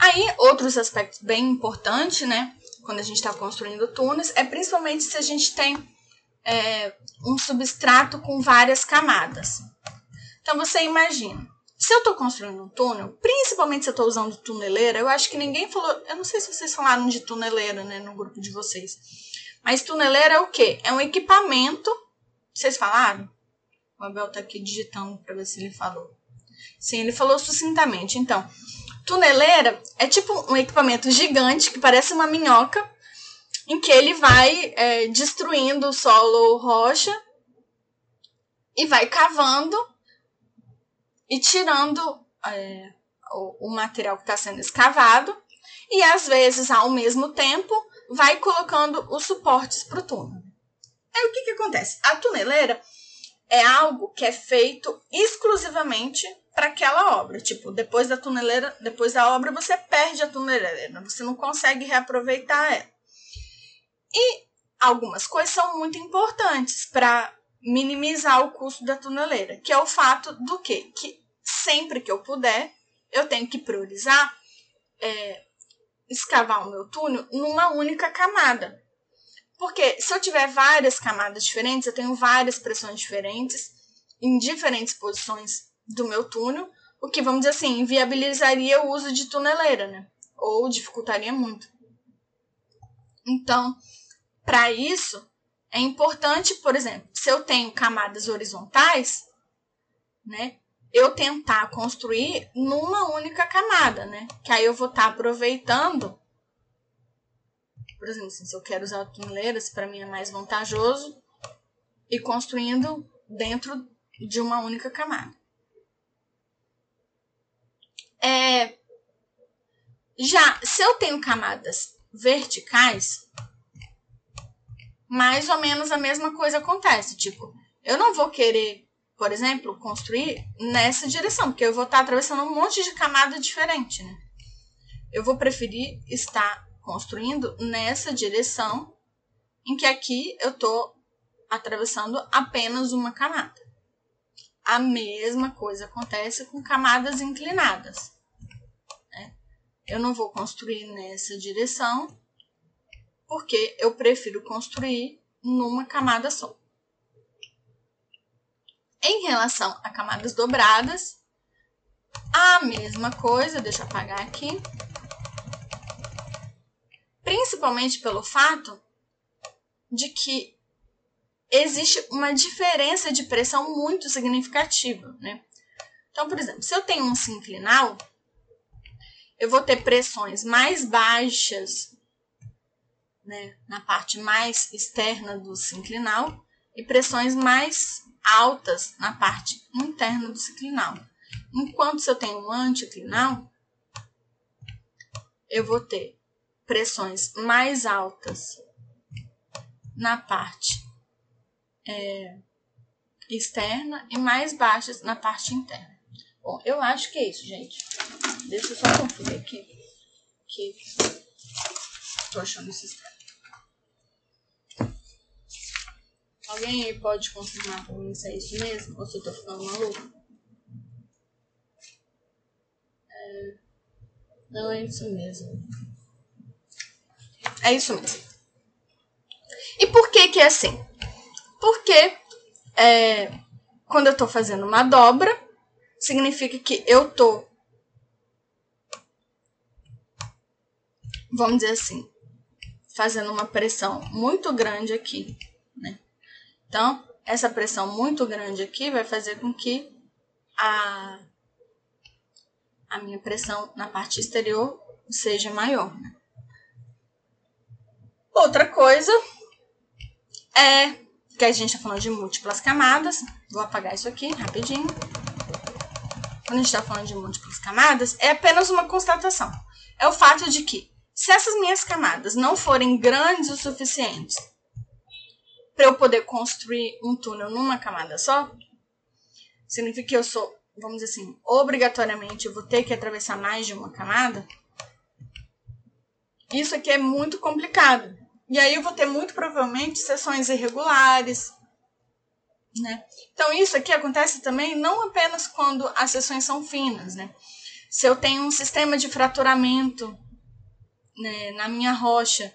Aí, outros aspectos bem importantes, né, quando a gente está construindo túneis, é principalmente se a gente tem é, um substrato com várias camadas. Então, você imagina, se eu estou construindo um túnel, principalmente se eu estou usando tuneleira, eu acho que ninguém falou. Eu não sei se vocês falaram de tuneleira, né, no grupo de vocês. Mas tuneleira é o quê? É um equipamento. Vocês falaram? O Abel tá aqui digitando para ver se ele falou. Sim, ele falou sucintamente. Então, tuneleira é tipo um equipamento gigante que parece uma minhoca, em que ele vai é, destruindo o solo rocha e vai cavando e tirando é, o, o material que está sendo escavado e às vezes, ao mesmo tempo, vai colocando os suportes para o túnel. Aí o que, que acontece? A tuneleira é algo que é feito exclusivamente para aquela obra. Tipo, depois da tuneleira, depois da obra, você perde a tuneleira, você não consegue reaproveitar ela. Algumas coisas são muito importantes para minimizar o custo da tuneleira, que é o fato do quê? Que sempre que eu puder, eu tenho que priorizar é, escavar o meu túnel numa única camada. Porque se eu tiver várias camadas diferentes, eu tenho várias pressões diferentes, em diferentes posições do meu túnel, o que, vamos dizer assim, inviabilizaria o uso de tuneleira, né? Ou dificultaria muito. Então, para isso, é importante, por exemplo, se eu tenho camadas horizontais, né? Eu tentar construir numa única camada, né? Que aí eu vou estar tá aproveitando por exemplo, assim, se eu quero usar tuneleiras, para mim é mais vantajoso e construindo dentro de uma única camada. É, já se eu tenho camadas verticais, mais ou menos a mesma coisa acontece. Tipo, eu não vou querer, por exemplo, construir nessa direção, porque eu vou estar atravessando um monte de camada diferente, né? Eu vou preferir estar construindo nessa direção, em que aqui eu estou atravessando apenas uma camada. A mesma coisa acontece com camadas inclinadas. Né? Eu não vou construir nessa direção, porque eu prefiro construir numa camada só. Em relação a camadas dobradas, a mesma coisa, deixa eu apagar aqui principalmente pelo fato de que existe uma diferença de pressão muito significativa, né? Então, por exemplo, se eu tenho um sinclinal, eu vou ter pressões mais baixas né, na parte mais externa do sinclinal e pressões mais altas na parte interna do sinclinal. Enquanto se eu tenho um anticlinal, eu vou ter pressões mais altas na parte é, externa e mais baixas na parte interna. Bom, eu acho que é isso, gente. Deixa eu só conferir aqui. Que tô achando esse sistema. Alguém aí pode confirmar pra mim se é isso mesmo? Ou se eu tô ficando maluco? É... Não é isso mesmo. É isso mesmo. E por que que é assim? Porque é, quando eu estou fazendo uma dobra, significa que eu estou, vamos dizer assim, fazendo uma pressão muito grande aqui? Então, essa pressão muito grande aqui vai fazer com que a, a minha pressão na parte exterior seja maior? Outra coisa é que a gente está falando de múltiplas camadas. Vou apagar isso aqui rapidinho. Quando a gente está falando de múltiplas camadas, é apenas uma constatação. É o fato de que, se essas minhas camadas não forem grandes o suficiente para eu poder construir um túnel numa camada só, significa que eu sou, vamos dizer assim, obrigatoriamente eu vou ter que atravessar mais de uma camada. Isso aqui é muito complicado. E aí eu vou ter muito provavelmente sessões irregulares, né? Então isso aqui acontece também não apenas quando as sessões são finas, né? Se eu tenho um sistema de fraturamento né, na minha rocha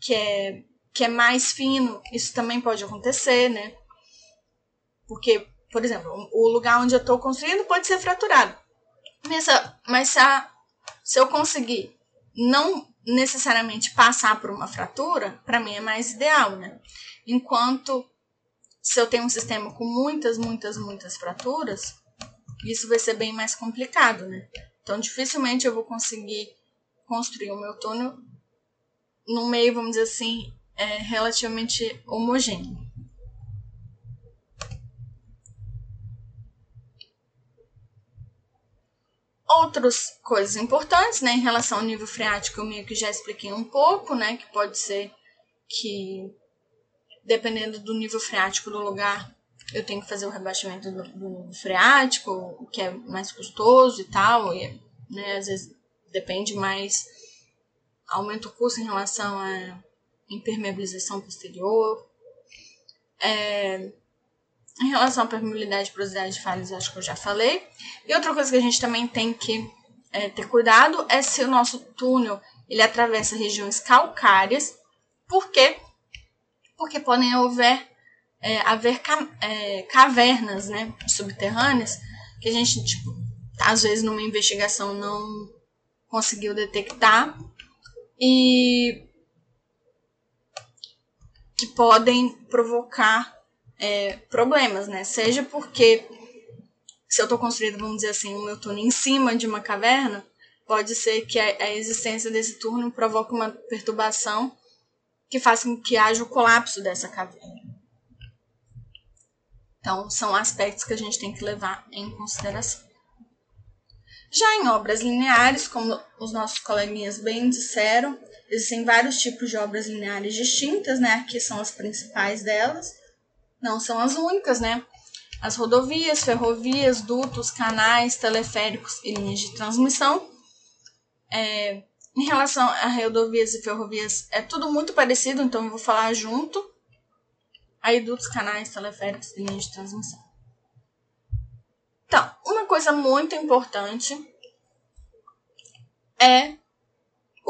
que é, que é mais fino, isso também pode acontecer, né? Porque, por exemplo, o lugar onde eu estou construindo pode ser fraturado. Mas, se, a, se eu conseguir não necessariamente passar por uma fratura, para mim é mais ideal, né? Enquanto se eu tenho um sistema com muitas, muitas, muitas fraturas, isso vai ser bem mais complicado, né? Então, dificilmente eu vou conseguir construir o meu túnel num meio, vamos dizer assim, é, relativamente homogêneo. Outras coisas importantes, né, em relação ao nível freático, eu meio que já expliquei um pouco, né, que pode ser que, dependendo do nível freático do lugar, eu tenho que fazer o rebaixamento do, do freático, o que é mais custoso e tal, e, né, às vezes depende mais, aumenta o custo em relação à impermeabilização posterior. É, em relação à permeabilidade, porosidade de falhas, acho que eu já falei. E outra coisa que a gente também tem que é, ter cuidado é se o nosso túnel ele atravessa regiões calcárias. Por quê? Porque podem haver, é, haver ca, é, cavernas né, subterrâneas que a gente, tipo, às vezes numa investigação não conseguiu detectar e que podem provocar é, problemas, né? Seja porque se eu estou construindo, vamos dizer assim, o meu túnel em cima de uma caverna, pode ser que a, a existência desse túnel provoque uma perturbação que faça com que haja o colapso dessa caverna. Então, são aspectos que a gente tem que levar em consideração. Já em obras lineares, como os nossos coleguinhas bem disseram, existem vários tipos de obras lineares distintas, né? Aqui são as principais delas não são as únicas, né? As rodovias, ferrovias, dutos, canais, teleféricos e linhas de transmissão. É, em relação a rodovias e ferrovias, é tudo muito parecido, então eu vou falar junto. Aí, dutos, canais, teleféricos e linhas de transmissão. Então, uma coisa muito importante é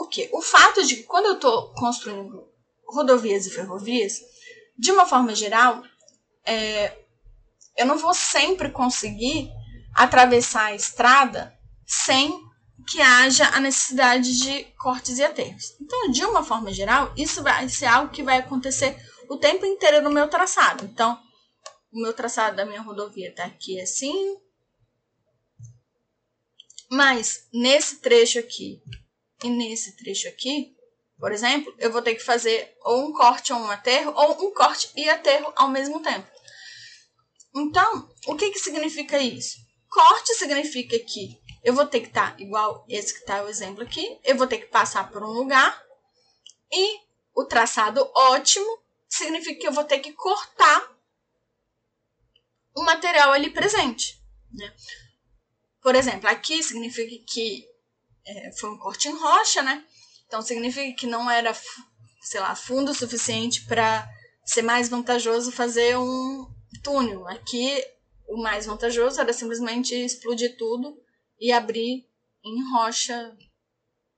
o que? O fato de que quando eu estou construindo rodovias e ferrovias, de uma forma geral, é, eu não vou sempre conseguir atravessar a estrada sem que haja a necessidade de cortes e aterros. Então, de uma forma geral, isso vai ser algo que vai acontecer o tempo inteiro no meu traçado. Então, o meu traçado da minha rodovia está aqui assim. Mas nesse trecho aqui e nesse trecho aqui, por exemplo, eu vou ter que fazer ou um corte ou um aterro, ou um corte e aterro ao mesmo tempo. Então, o que, que significa isso? Corte significa que eu vou ter que estar tá, igual esse que está o exemplo aqui, eu vou ter que passar por um lugar e o traçado ótimo significa que eu vou ter que cortar o material ali presente. Né? Por exemplo, aqui significa que é, foi um corte em rocha, né? Então significa que não era, sei lá, fundo suficiente para ser mais vantajoso fazer um túnel. Aqui o mais vantajoso era simplesmente explodir tudo e abrir em rocha,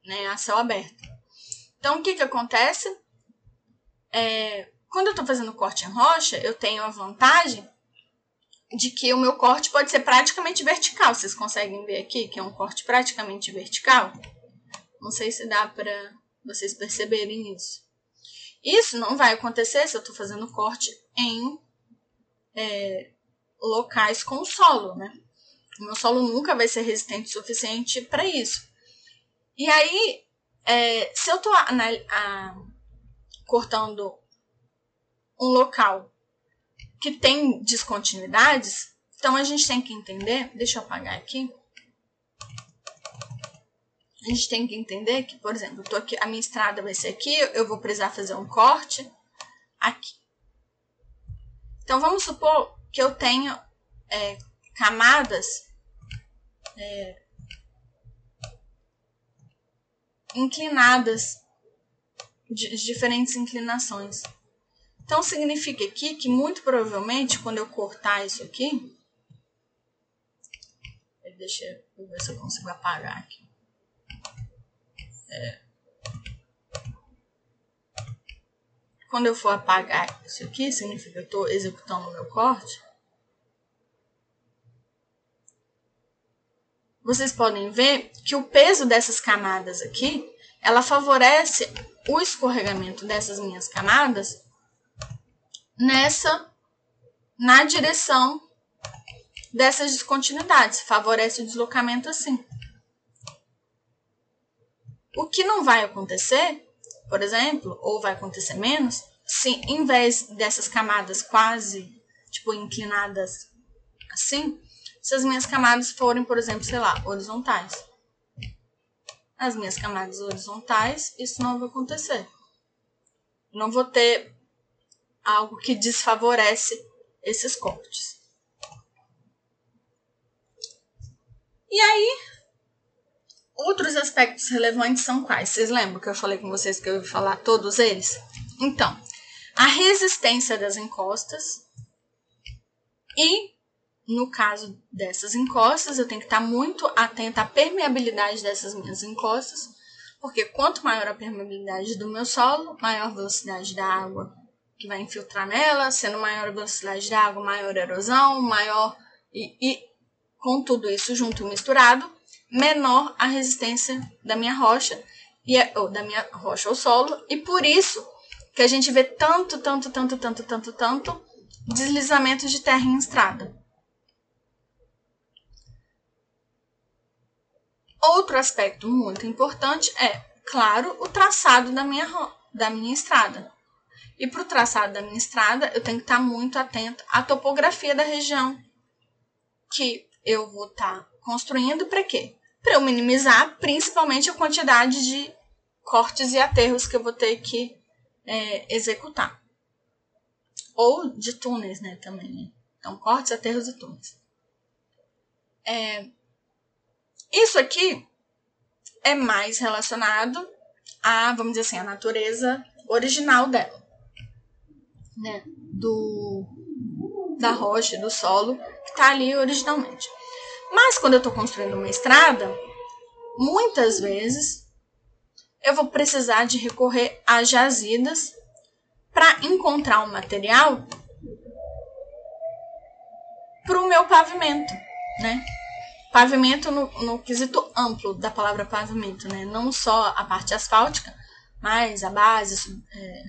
né, a céu aberto. Então o que que acontece? É, quando eu estou fazendo corte em rocha, eu tenho a vantagem de que o meu corte pode ser praticamente vertical. Vocês conseguem ver aqui que é um corte praticamente vertical? Não sei se dá para vocês perceberem isso. Isso não vai acontecer se eu estou fazendo corte em é, locais com solo, né? O meu solo nunca vai ser resistente o suficiente para isso. E aí, é, se eu estou cortando um local que tem descontinuidades, então a gente tem que entender, deixa eu apagar aqui, a gente tem que entender que, por exemplo, tô aqui, a minha estrada vai ser aqui, eu vou precisar fazer um corte aqui. Então, vamos supor que eu tenho é, camadas é, inclinadas, de diferentes inclinações. Então, significa aqui que, muito provavelmente, quando eu cortar isso aqui, deixa eu ver se eu consigo apagar aqui. É. Quando eu for apagar isso aqui, significa que eu estou executando o meu corte. Vocês podem ver que o peso dessas camadas aqui, ela favorece o escorregamento dessas minhas camadas nessa, na direção dessas descontinuidades. Favorece o deslocamento assim. O que não vai acontecer, por exemplo, ou vai acontecer menos, se em vez dessas camadas quase, tipo, inclinadas assim, se as minhas camadas forem, por exemplo, sei lá, horizontais. As minhas camadas horizontais, isso não vai acontecer. Não vou ter algo que desfavorece esses cortes. E aí, outros aspectos relevantes são quais? Vocês lembram que eu falei com vocês que eu ia falar todos eles? Então, a resistência das encostas e no caso dessas encostas, eu tenho que estar muito atenta à permeabilidade dessas minhas encostas, porque quanto maior a permeabilidade do meu solo, maior a velocidade da água que vai infiltrar nela, sendo maior a velocidade da água, maior a erosão, maior e, e com tudo isso junto misturado, menor a resistência da minha rocha e ou da minha rocha ou solo, e por isso que a gente vê tanto, tanto, tanto, tanto, tanto, tanto deslizamento de terra em estrada. Outro aspecto muito importante é, claro, o traçado da minha, da minha estrada. E para o traçado da minha estrada, eu tenho que estar muito atento à topografia da região que eu vou estar construindo para quê? Para eu minimizar principalmente a quantidade de cortes e aterros que eu vou ter que é, executar. Ou de túneis, né, também. Né? Então, cortes, aterros e túneis. É, isso aqui é mais relacionado a, vamos dizer assim, a natureza original dela, né? Do da rocha, do solo que está ali originalmente. Mas quando eu estou construindo uma estrada, muitas vezes eu vou precisar de recorrer a jazidas para encontrar um material para o meu pavimento, né? Pavimento no, no quesito amplo da palavra pavimento, né? Não só a parte asfáltica, mas a base, é,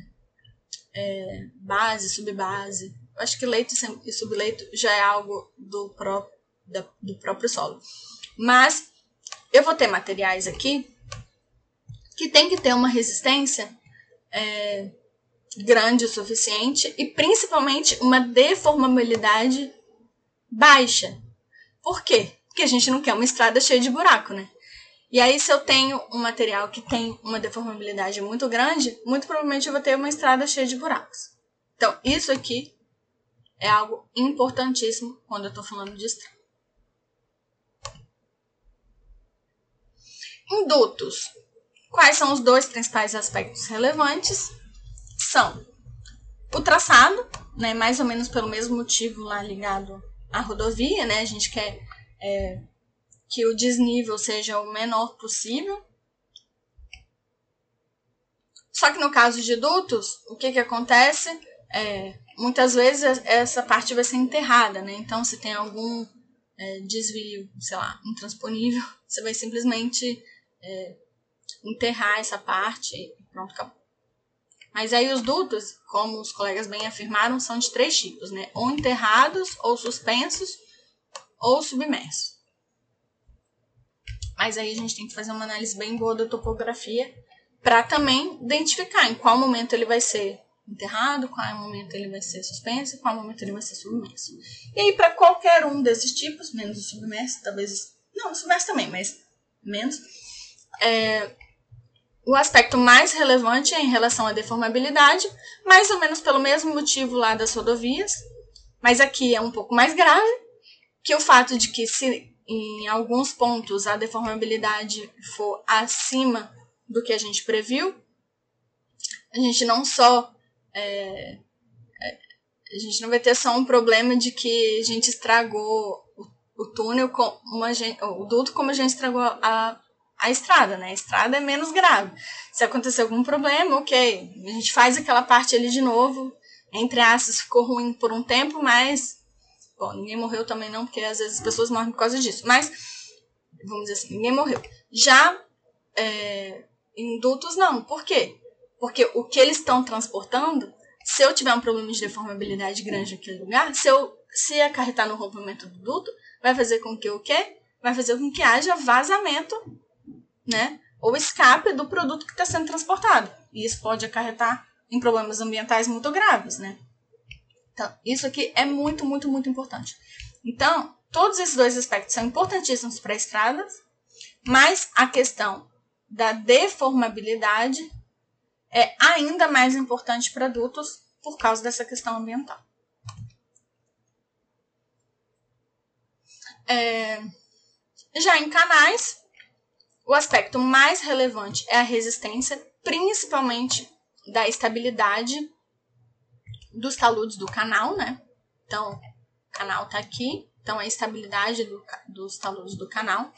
é, base, subbase. Acho que leito e subleito já é algo do, pró, da, do próprio solo. Mas eu vou ter materiais aqui que tem que ter uma resistência é, grande o suficiente e principalmente uma deformabilidade baixa. Por quê? Porque a gente não quer uma estrada cheia de buraco, né? E aí, se eu tenho um material que tem uma deformabilidade muito grande, muito provavelmente eu vou ter uma estrada cheia de buracos. Então, isso aqui é algo importantíssimo quando eu estou falando de estrada. Indutos. Quais são os dois principais aspectos relevantes? São o traçado, né, mais ou menos pelo mesmo motivo lá ligado à rodovia, né? A gente quer é, que o desnível seja o menor possível. Só que no caso de dutos, o que, que acontece? É, muitas vezes essa parte vai ser enterrada, né? Então, se tem algum é, desvio, sei lá, intransponível, você vai simplesmente é, enterrar essa parte e pronto, acabou. Mas aí os dutos, como os colegas bem afirmaram, são de três tipos, né? Ou enterrados, ou suspensos, ou submerso. Mas aí a gente tem que fazer uma análise bem boa da topografia para também identificar em qual momento ele vai ser enterrado, qual momento ele vai ser suspenso, qual momento ele vai ser submerso. E aí, para qualquer um desses tipos, menos o submerso, talvez. Não, o submerso também, mas menos. É, o aspecto mais relevante é em relação à deformabilidade, mais ou menos pelo mesmo motivo lá das rodovias, mas aqui é um pouco mais grave, que o fato de que se em alguns pontos a deformabilidade for acima do que a gente previu, a gente não só é, é a gente não vai ter só um problema de que a gente estragou o, o túnel como a gente, o duto como a gente estragou a, a estrada, né? A estrada é menos grave. Se acontecer algum problema, ok, a gente faz aquela parte ali de novo. Entre aspas, ficou ruim por um tempo, mas Bom, ninguém morreu também não, porque às vezes as pessoas morrem por causa disso. Mas, vamos dizer assim, ninguém morreu. Já é, indutos, não. Por quê? Porque o que eles estão transportando, se eu tiver um problema de deformabilidade grande naquele lugar, se eu se acarretar no rompimento do duto, vai fazer com que o quê? Vai fazer com que haja vazamento, né? Ou escape do produto que está sendo transportado. E isso pode acarretar em problemas ambientais muito graves, né? Então, isso aqui é muito, muito, muito importante. Então, todos esses dois aspectos são importantíssimos para estradas, mas a questão da deformabilidade é ainda mais importante para adultos por causa dessa questão ambiental. É, já em canais, o aspecto mais relevante é a resistência, principalmente da estabilidade dos taludes do canal, né? Então, o canal tá aqui, então a estabilidade do, dos taludes do canal.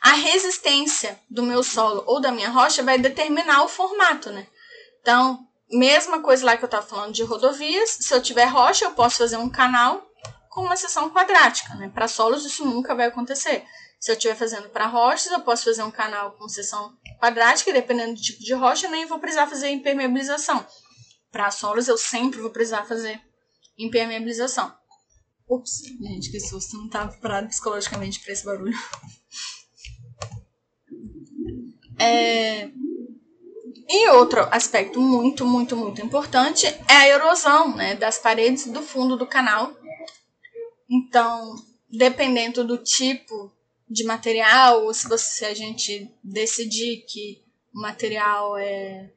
A resistência do meu solo ou da minha rocha vai determinar o formato, né? Então, mesma coisa lá que eu estava falando de rodovias, se eu tiver rocha, eu posso fazer um canal com uma seção quadrática, né? Para solos isso nunca vai acontecer. Se eu estiver fazendo para rochas, eu posso fazer um canal com seção quadrática, dependendo do tipo de rocha, nem vou precisar fazer impermeabilização. Para solos, eu sempre vou precisar fazer impermeabilização. Ups, gente, que susto, não estava preparado psicologicamente para esse barulho. É... E outro aspecto muito, muito, muito importante é a erosão né, das paredes do fundo do canal. Então, dependendo do tipo de material, ou se, você, se a gente decidir que o material é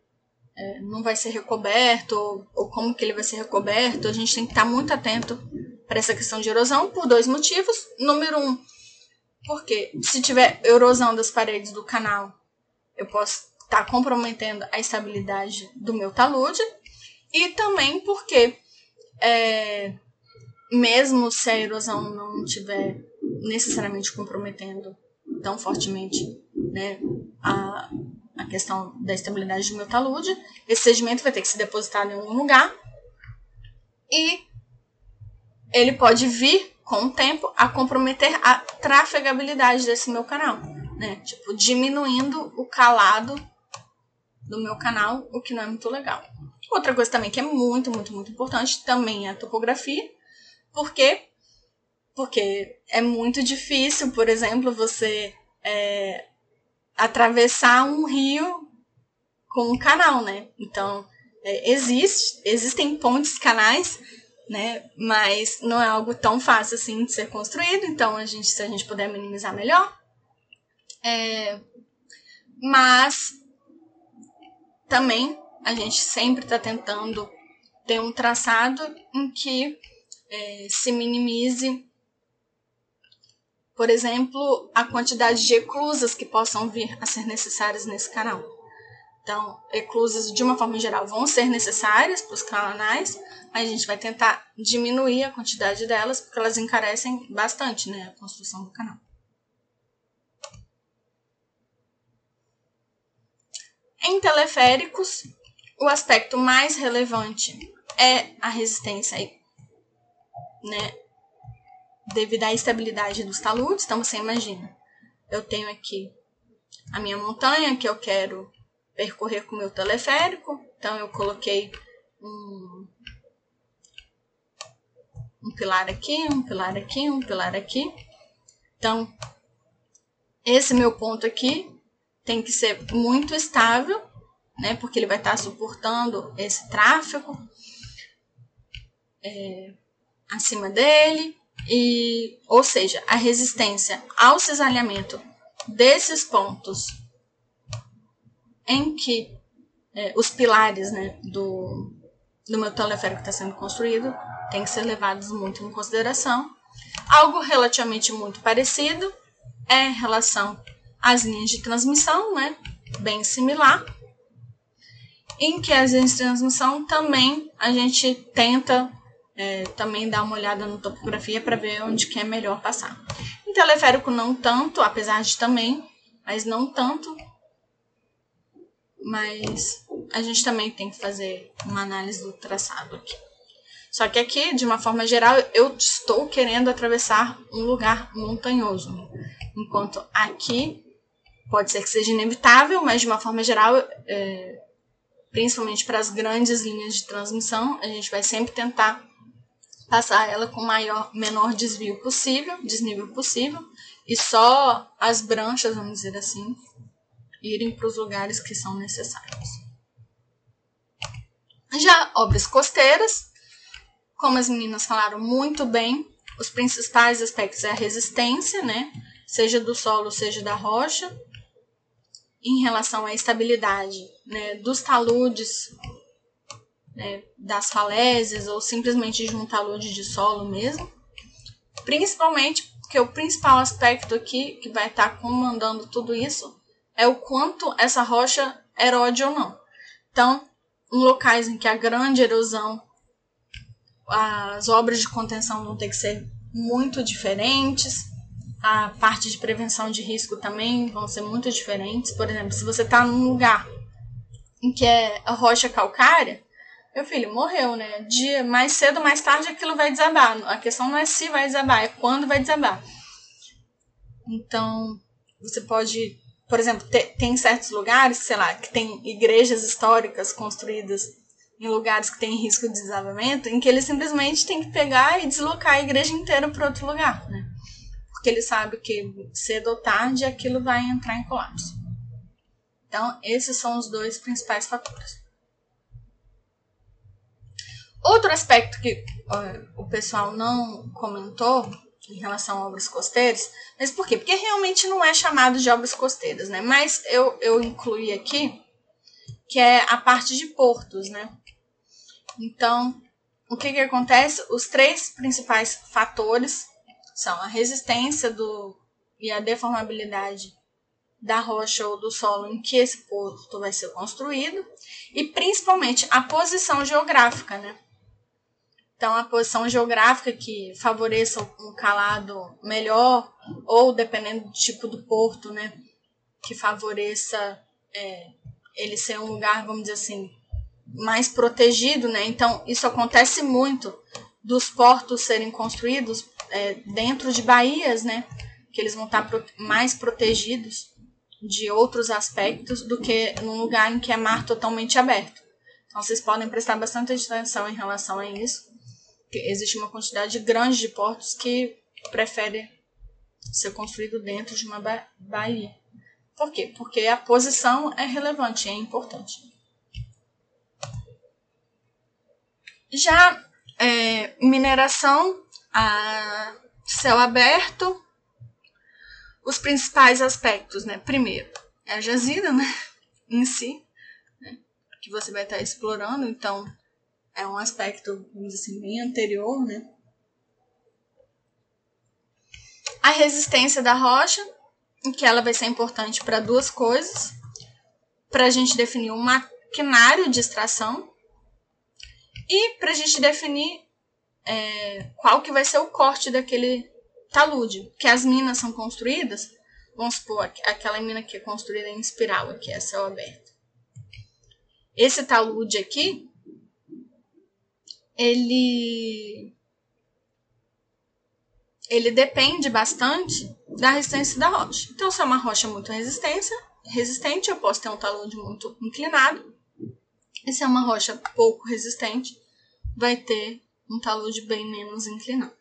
é, não vai ser recoberto ou, ou, como que ele vai ser recoberto, a gente tem que estar muito atento para essa questão de erosão por dois motivos. Número um, porque se tiver erosão das paredes do canal, eu posso estar comprometendo a estabilidade do meu talude. E também porque, é, mesmo se a erosão não estiver necessariamente comprometendo tão fortemente né, a, a questão da estabilidade do meu talude. Esse sedimento vai ter que ser depositado em algum lugar e ele pode vir com o tempo a comprometer a trafegabilidade desse meu canal, né? Tipo, diminuindo o calado do meu canal, o que não é muito legal. Outra coisa também que é muito, muito, muito importante também é a topografia, porque porque é muito difícil, por exemplo, você é, atravessar um rio com um canal, né? Então, é, existe, existem pontes, canais, né? Mas não é algo tão fácil assim de ser construído. Então, a gente, se a gente puder minimizar, melhor. É, mas também a gente sempre está tentando ter um traçado em que é, se minimize por exemplo, a quantidade de eclusas que possam vir a ser necessárias nesse canal. Então, eclusas, de uma forma geral, vão ser necessárias para os canais, mas a gente vai tentar diminuir a quantidade delas, porque elas encarecem bastante né, a construção do canal. Em teleféricos, o aspecto mais relevante é a resistência né, devido à estabilidade dos taludes. Então você imagina, eu tenho aqui a minha montanha que eu quero percorrer com o meu teleférico. Então eu coloquei um, um pilar aqui, um pilar aqui, um pilar aqui. Então, esse meu ponto aqui tem que ser muito estável, né? Porque ele vai estar suportando esse tráfego é, acima dele. E, ou seja, a resistência ao cisalhamento desses pontos em que é, os pilares né, do, do meu teleférico está sendo construído tem que ser levados muito em consideração. Algo relativamente muito parecido é em relação às linhas de transmissão, né, bem similar, em que as linhas de transmissão também a gente tenta é, também dar uma olhada na topografia para ver onde que é melhor passar. Em teleférico não tanto, apesar de também, mas não tanto. Mas a gente também tem que fazer uma análise do traçado aqui. Só que aqui, de uma forma geral, eu estou querendo atravessar um lugar montanhoso. Enquanto aqui pode ser que seja inevitável, mas de uma forma geral, é, principalmente para as grandes linhas de transmissão, a gente vai sempre tentar passar ela com o maior, menor desvio possível, desnível possível, e só as branchas, vamos dizer assim, irem para os lugares que são necessários. Já obras costeiras, como as meninas falaram muito bem, Os principais aspectos é a resistência, né? Seja do solo, seja da rocha. Em relação à estabilidade né, dos taludes, né, das falésias, ou simplesmente um talude de solo mesmo. Principalmente porque o principal aspecto aqui que vai estar tá comandando tudo isso é o quanto essa rocha erode ou não. Então, em locais em que há grande erosão, as obras de contenção vão ter que ser muito diferentes, a parte de prevenção de risco também vão ser muito diferentes. Por exemplo, se você está num lugar em que é a rocha calcária, meu filho, morreu, né? Dia mais cedo, mais tarde aquilo vai desabar. A questão não é se vai desabar, é quando vai desabar. Então, você pode por exemplo, tem certos lugares, sei lá, que tem igrejas históricas construídas em lugares que tem risco de desabamento, em que eles simplesmente têm que pegar e deslocar a igreja inteira para outro lugar, né? Porque eles sabem que cedo ou tarde aquilo vai entrar em colapso. Então, esses são os dois principais fatores. Outro aspecto que o pessoal não comentou em relação a obras costeiras. Mas por quê? Porque realmente não é chamado de obras costeiras, né? Mas eu, eu incluí aqui que é a parte de portos, né? Então, o que, que acontece? Os três principais fatores são a resistência do, e a deformabilidade da rocha ou do solo em que esse porto vai ser construído e principalmente a posição geográfica, né? Então, a posição geográfica que favoreça um calado melhor, ou dependendo do tipo do porto, né, que favoreça é, ele ser um lugar, vamos dizer assim, mais protegido, né? Então, isso acontece muito dos portos serem construídos é, dentro de baías, né? Que eles vão estar mais protegidos de outros aspectos do que num lugar em que é mar totalmente aberto. Então, vocês podem prestar bastante atenção em relação a isso existe uma quantidade grande de portos que preferem ser construído dentro de uma ba baía. Por quê? Porque a posição é relevante, é importante. Já é, mineração a céu aberto, os principais aspectos, né? Primeiro, é a jazida, né? Em si, né? que você vai estar explorando, então é um aspecto, vamos dizer assim, bem anterior, né? A resistência da rocha, que ela vai ser importante para duas coisas. Para a gente definir um maquinário de extração e para a gente definir é, qual que vai ser o corte daquele talude. Que as minas são construídas, vamos supor, aquela mina que é construída em espiral aqui, é céu aberto. Esse talude aqui, ele ele depende bastante da resistência da rocha. Então, se é uma rocha muito resistente, eu posso ter um talude muito inclinado. E se é uma rocha pouco resistente, vai ter um talude bem menos inclinado.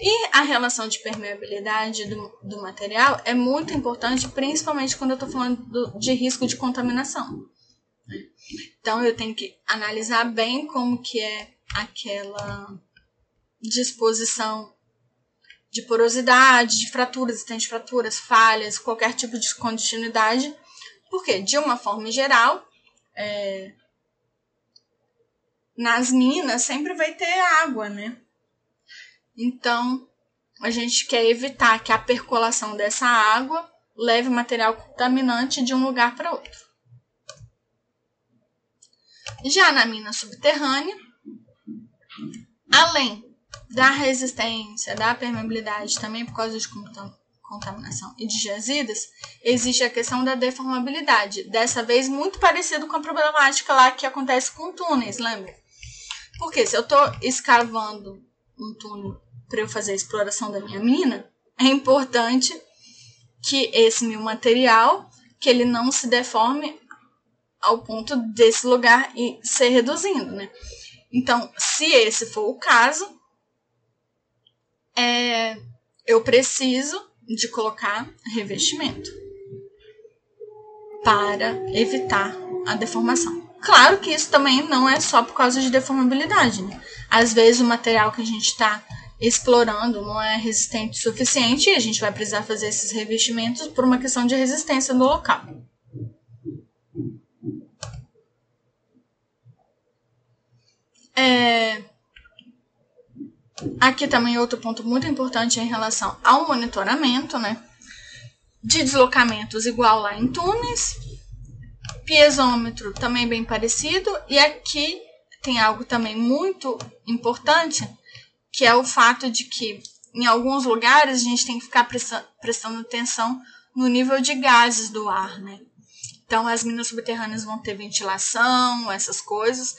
E a relação de permeabilidade do, do material é muito importante, principalmente quando eu estou falando do, de risco de contaminação. Então eu tenho que analisar bem como que é aquela disposição de porosidade, de fraturas, tem fraturas, falhas, qualquer tipo de continuidade, porque de uma forma geral, é, nas minas sempre vai ter água, né? Então a gente quer evitar que a percolação dessa água leve material contaminante de um lugar para outro. Já na mina subterrânea, além da resistência, da permeabilidade, também por causa de contaminação e de jazidas, existe a questão da deformabilidade. Dessa vez, muito parecido com a problemática lá que acontece com túneis, lembra? Porque se eu estou escavando um túnel para eu fazer a exploração da minha mina, é importante que esse meu material que ele não se deforme ao ponto desse lugar e ser reduzindo, né? Então, se esse for o caso, é, eu preciso de colocar revestimento para evitar a deformação. Claro que isso também não é só por causa de deformabilidade, né? Às vezes o material que a gente está explorando não é resistente o suficiente e a gente vai precisar fazer esses revestimentos por uma questão de resistência do local. É... Aqui também outro ponto muito importante em relação ao monitoramento, né? De deslocamentos igual lá em Tunis. Piezômetro também bem parecido. E aqui tem algo também muito importante, que é o fato de que em alguns lugares a gente tem que ficar prestando atenção no nível de gases do ar, né? Então as minas subterrâneas vão ter ventilação, essas coisas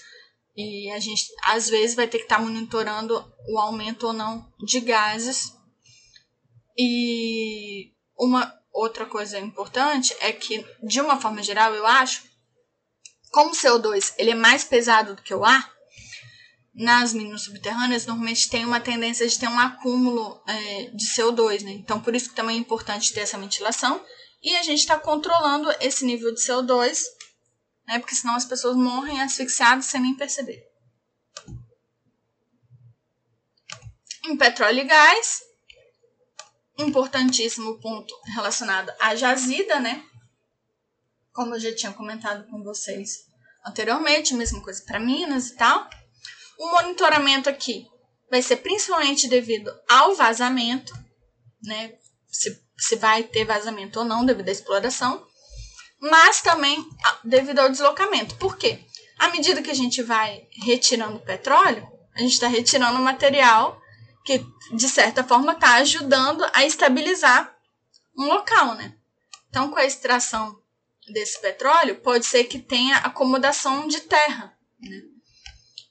e a gente, às vezes, vai ter que estar tá monitorando o aumento ou não de gases. E uma outra coisa importante é que, de uma forma geral, eu acho, como o CO2 ele é mais pesado do que o ar, nas minas subterrâneas normalmente tem uma tendência de ter um acúmulo é, de CO2, né? Então, por isso que também é importante ter essa ventilação. E a gente está controlando esse nível de CO2 né? Porque senão as pessoas morrem asfixiadas sem nem perceber. Em petróleo e gás, importantíssimo ponto relacionado à jazida, né? Como eu já tinha comentado com vocês anteriormente, mesma coisa para Minas e tal. O monitoramento aqui vai ser principalmente devido ao vazamento, né? Se, se vai ter vazamento ou não devido à exploração mas também devido ao deslocamento. Por quê? À medida que a gente vai retirando petróleo, a gente está retirando material que, de certa forma, está ajudando a estabilizar um local, né? Então, com a extração desse petróleo, pode ser que tenha acomodação de terra, né?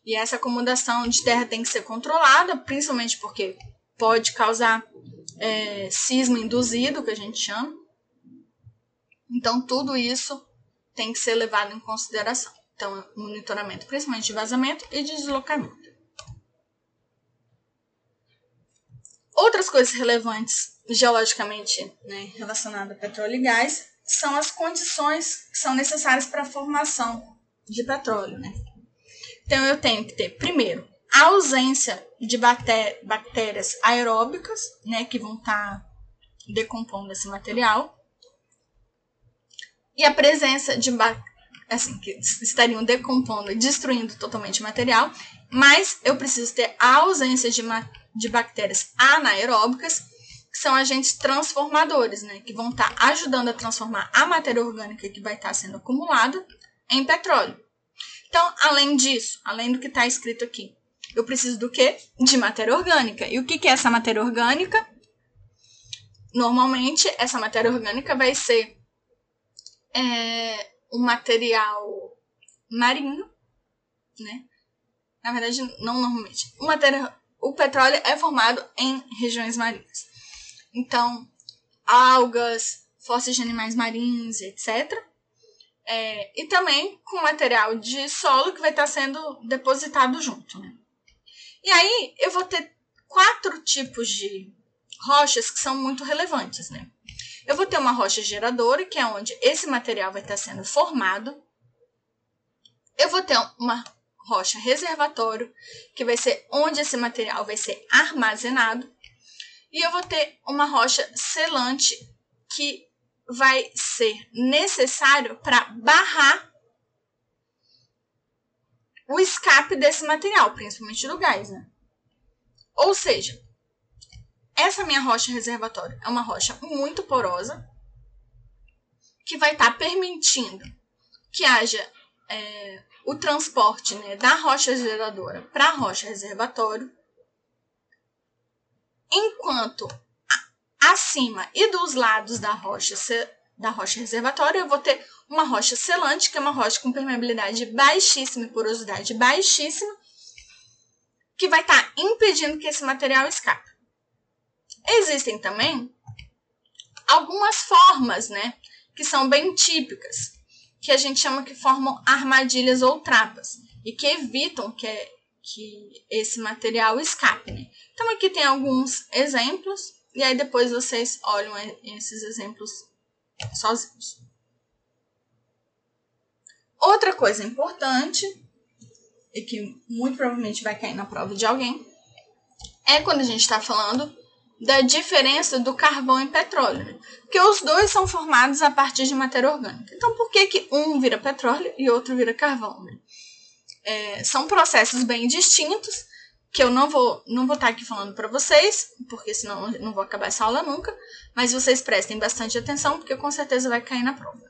E essa acomodação de terra tem que ser controlada, principalmente porque pode causar é, sismo induzido, que a gente chama, então, tudo isso tem que ser levado em consideração. Então, monitoramento principalmente de vazamento e de deslocamento. Outras coisas relevantes geologicamente né, relacionadas a petróleo e gás são as condições que são necessárias para a formação de petróleo. Né? Então, eu tenho que ter, primeiro, a ausência de bactérias aeróbicas, né, que vão estar tá decompondo esse material e a presença de assim que estariam decompondo e destruindo totalmente o material, mas eu preciso ter a ausência de, de bactérias anaeróbicas, que são agentes transformadores, né, que vão estar tá ajudando a transformar a matéria orgânica que vai estar tá sendo acumulada em petróleo. Então, além disso, além do que está escrito aqui, eu preciso do quê? De matéria orgânica. E o que, que é essa matéria orgânica? Normalmente, essa matéria orgânica vai ser é um material marinho, né? Na verdade, não normalmente. O, material, o petróleo é formado em regiões marinhas. Então, algas, fósseis de animais marinhos, etc. É, e também com material de solo que vai estar sendo depositado junto. Né? E aí eu vou ter quatro tipos de rochas que são muito relevantes. Né? Eu vou ter uma rocha geradora, que é onde esse material vai estar sendo formado. Eu vou ter uma rocha reservatório, que vai ser onde esse material vai ser armazenado. E eu vou ter uma rocha selante, que vai ser necessário para barrar o escape desse material, principalmente do gás, né? Ou seja, essa minha rocha reservatório é uma rocha muito porosa, que vai estar tá permitindo que haja é, o transporte né, da rocha geradora para a rocha reservatório, enquanto acima e dos lados da rocha, da rocha reservatória eu vou ter uma rocha selante, que é uma rocha com permeabilidade baixíssima e porosidade baixíssima, que vai estar tá impedindo que esse material escape. Existem também algumas formas, né, que são bem típicas, que a gente chama que formam armadilhas ou trapas e que evitam que, que esse material escape. Né? Então aqui tem alguns exemplos e aí depois vocês olham esses exemplos sozinhos. Outra coisa importante e que muito provavelmente vai cair na prova de alguém é quando a gente está falando da diferença do carvão e petróleo. Porque os dois são formados a partir de matéria orgânica. Então, por que, que um vira petróleo e outro vira carvão? É, são processos bem distintos que eu não vou não vou estar tá aqui falando para vocês, porque senão não vou acabar essa aula nunca, mas vocês prestem bastante atenção, porque com certeza vai cair na prova.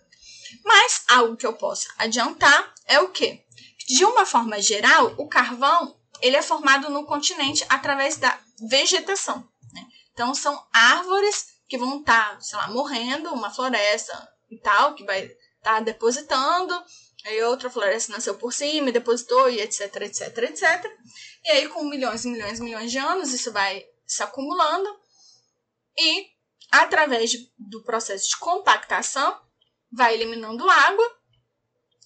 Mas algo que eu posso adiantar é o que? De uma forma geral, o carvão ele é formado no continente através da vegetação. Então são árvores que vão estar, tá, sei lá, morrendo, uma floresta e tal, que vai estar tá depositando, aí outra floresta nasceu por cima e depositou, e etc, etc, etc. E aí, com milhões e milhões e milhões de anos, isso vai se acumulando e, através de, do processo de compactação, vai eliminando água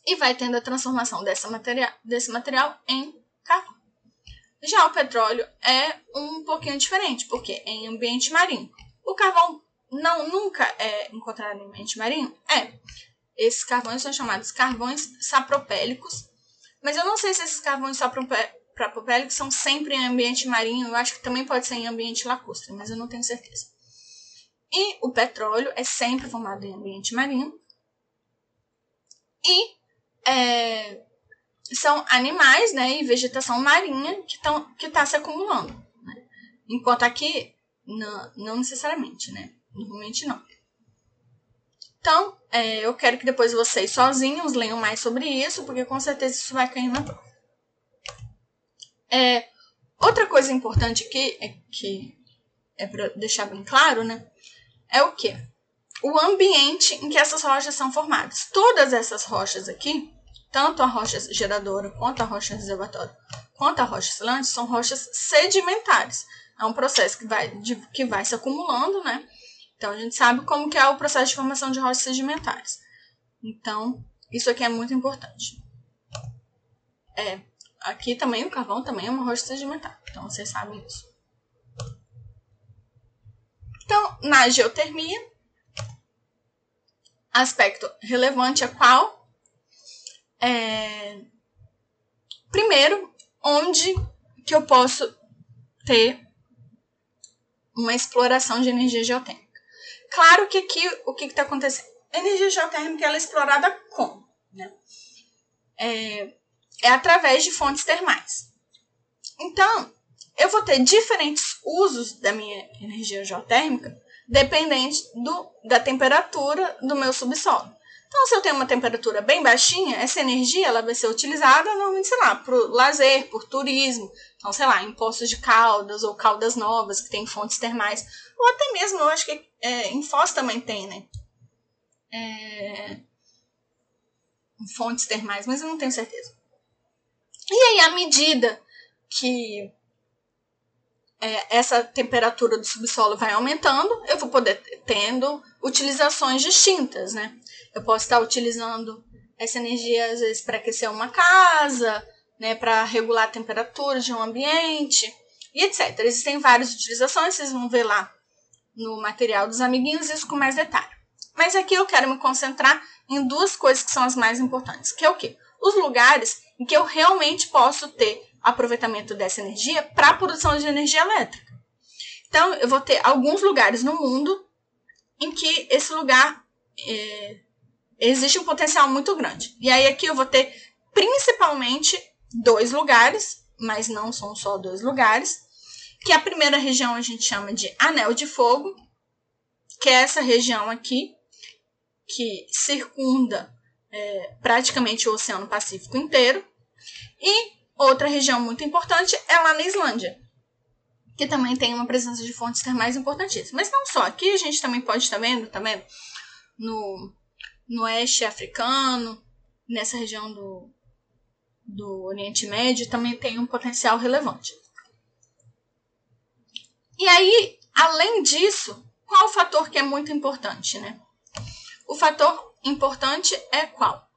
e vai tendo a transformação dessa material, desse material em carvão. Já o petróleo é um pouquinho diferente, porque é em ambiente marinho. O carvão não nunca é encontrado em ambiente marinho? É. Esses carvões são chamados carvões sapropélicos, mas eu não sei se esses carvões sapropélicos são sempre em ambiente marinho, eu acho que também pode ser em ambiente lacustre, mas eu não tenho certeza. E o petróleo é sempre formado em ambiente marinho. E é, são animais né, e vegetação marinha que está que tá se acumulando. Né? Enquanto aqui, não, não necessariamente, né? Normalmente não. Então, é, eu quero que depois vocês sozinhos leiam mais sobre isso, porque com certeza isso vai cair na prova. É, outra coisa importante aqui, é que é para deixar bem claro, né? É o que? O ambiente em que essas rochas são formadas. Todas essas rochas aqui tanto a rocha geradora quanto a rocha reservatória, quanto a rocha oscilante, são rochas sedimentares. É um processo que vai, de, que vai se acumulando, né? Então, a gente sabe como que é o processo de formação de rochas sedimentares. Então, isso aqui é muito importante. É, aqui também o carvão também é uma rocha sedimentar. Então, vocês sabem isso. Então, na geotermia, aspecto relevante é qual? É... Primeiro, onde que eu posso ter uma exploração de energia geotérmica? Claro que aqui o que está acontecendo? Energia geotérmica ela é explorada como? Né? É, é através de fontes termais. Então, eu vou ter diferentes usos da minha energia geotérmica dependente do, da temperatura do meu subsolo. Então, se eu tenho uma temperatura bem baixinha, essa energia ela vai ser utilizada normalmente, sei lá, para lazer, por turismo. Então, sei lá, em poços de caldas ou caldas novas que tem fontes termais. Ou até mesmo, eu acho que é, em Foz também tem, né? É, fontes termais, mas eu não tenho certeza. E aí, à medida que é, essa temperatura do subsolo vai aumentando, eu vou poder tendo utilizações distintas, né? Eu posso estar utilizando essa energia, às vezes, para aquecer uma casa, né, para regular a temperatura de um ambiente e etc. Existem várias utilizações, vocês vão ver lá no material dos amiguinhos isso com mais detalhe. Mas aqui eu quero me concentrar em duas coisas que são as mais importantes, que é o quê? Os lugares em que eu realmente posso ter aproveitamento dessa energia para a produção de energia elétrica. Então, eu vou ter alguns lugares no mundo em que esse lugar é, existe um potencial muito grande. E aí aqui eu vou ter principalmente dois lugares, mas não são só dois lugares, que a primeira região a gente chama de Anel de Fogo, que é essa região aqui, que circunda é, praticamente o Oceano Pacífico inteiro. E outra região muito importante é lá na Islândia, que também tem uma presença de fontes termais importantíssimas. Mas não só, aqui a gente também pode estar vendo, tá vendo? No no oeste africano, nessa região do, do Oriente Médio, também tem um potencial relevante. E aí, além disso, qual o fator que é muito importante, né? O fator importante é qual?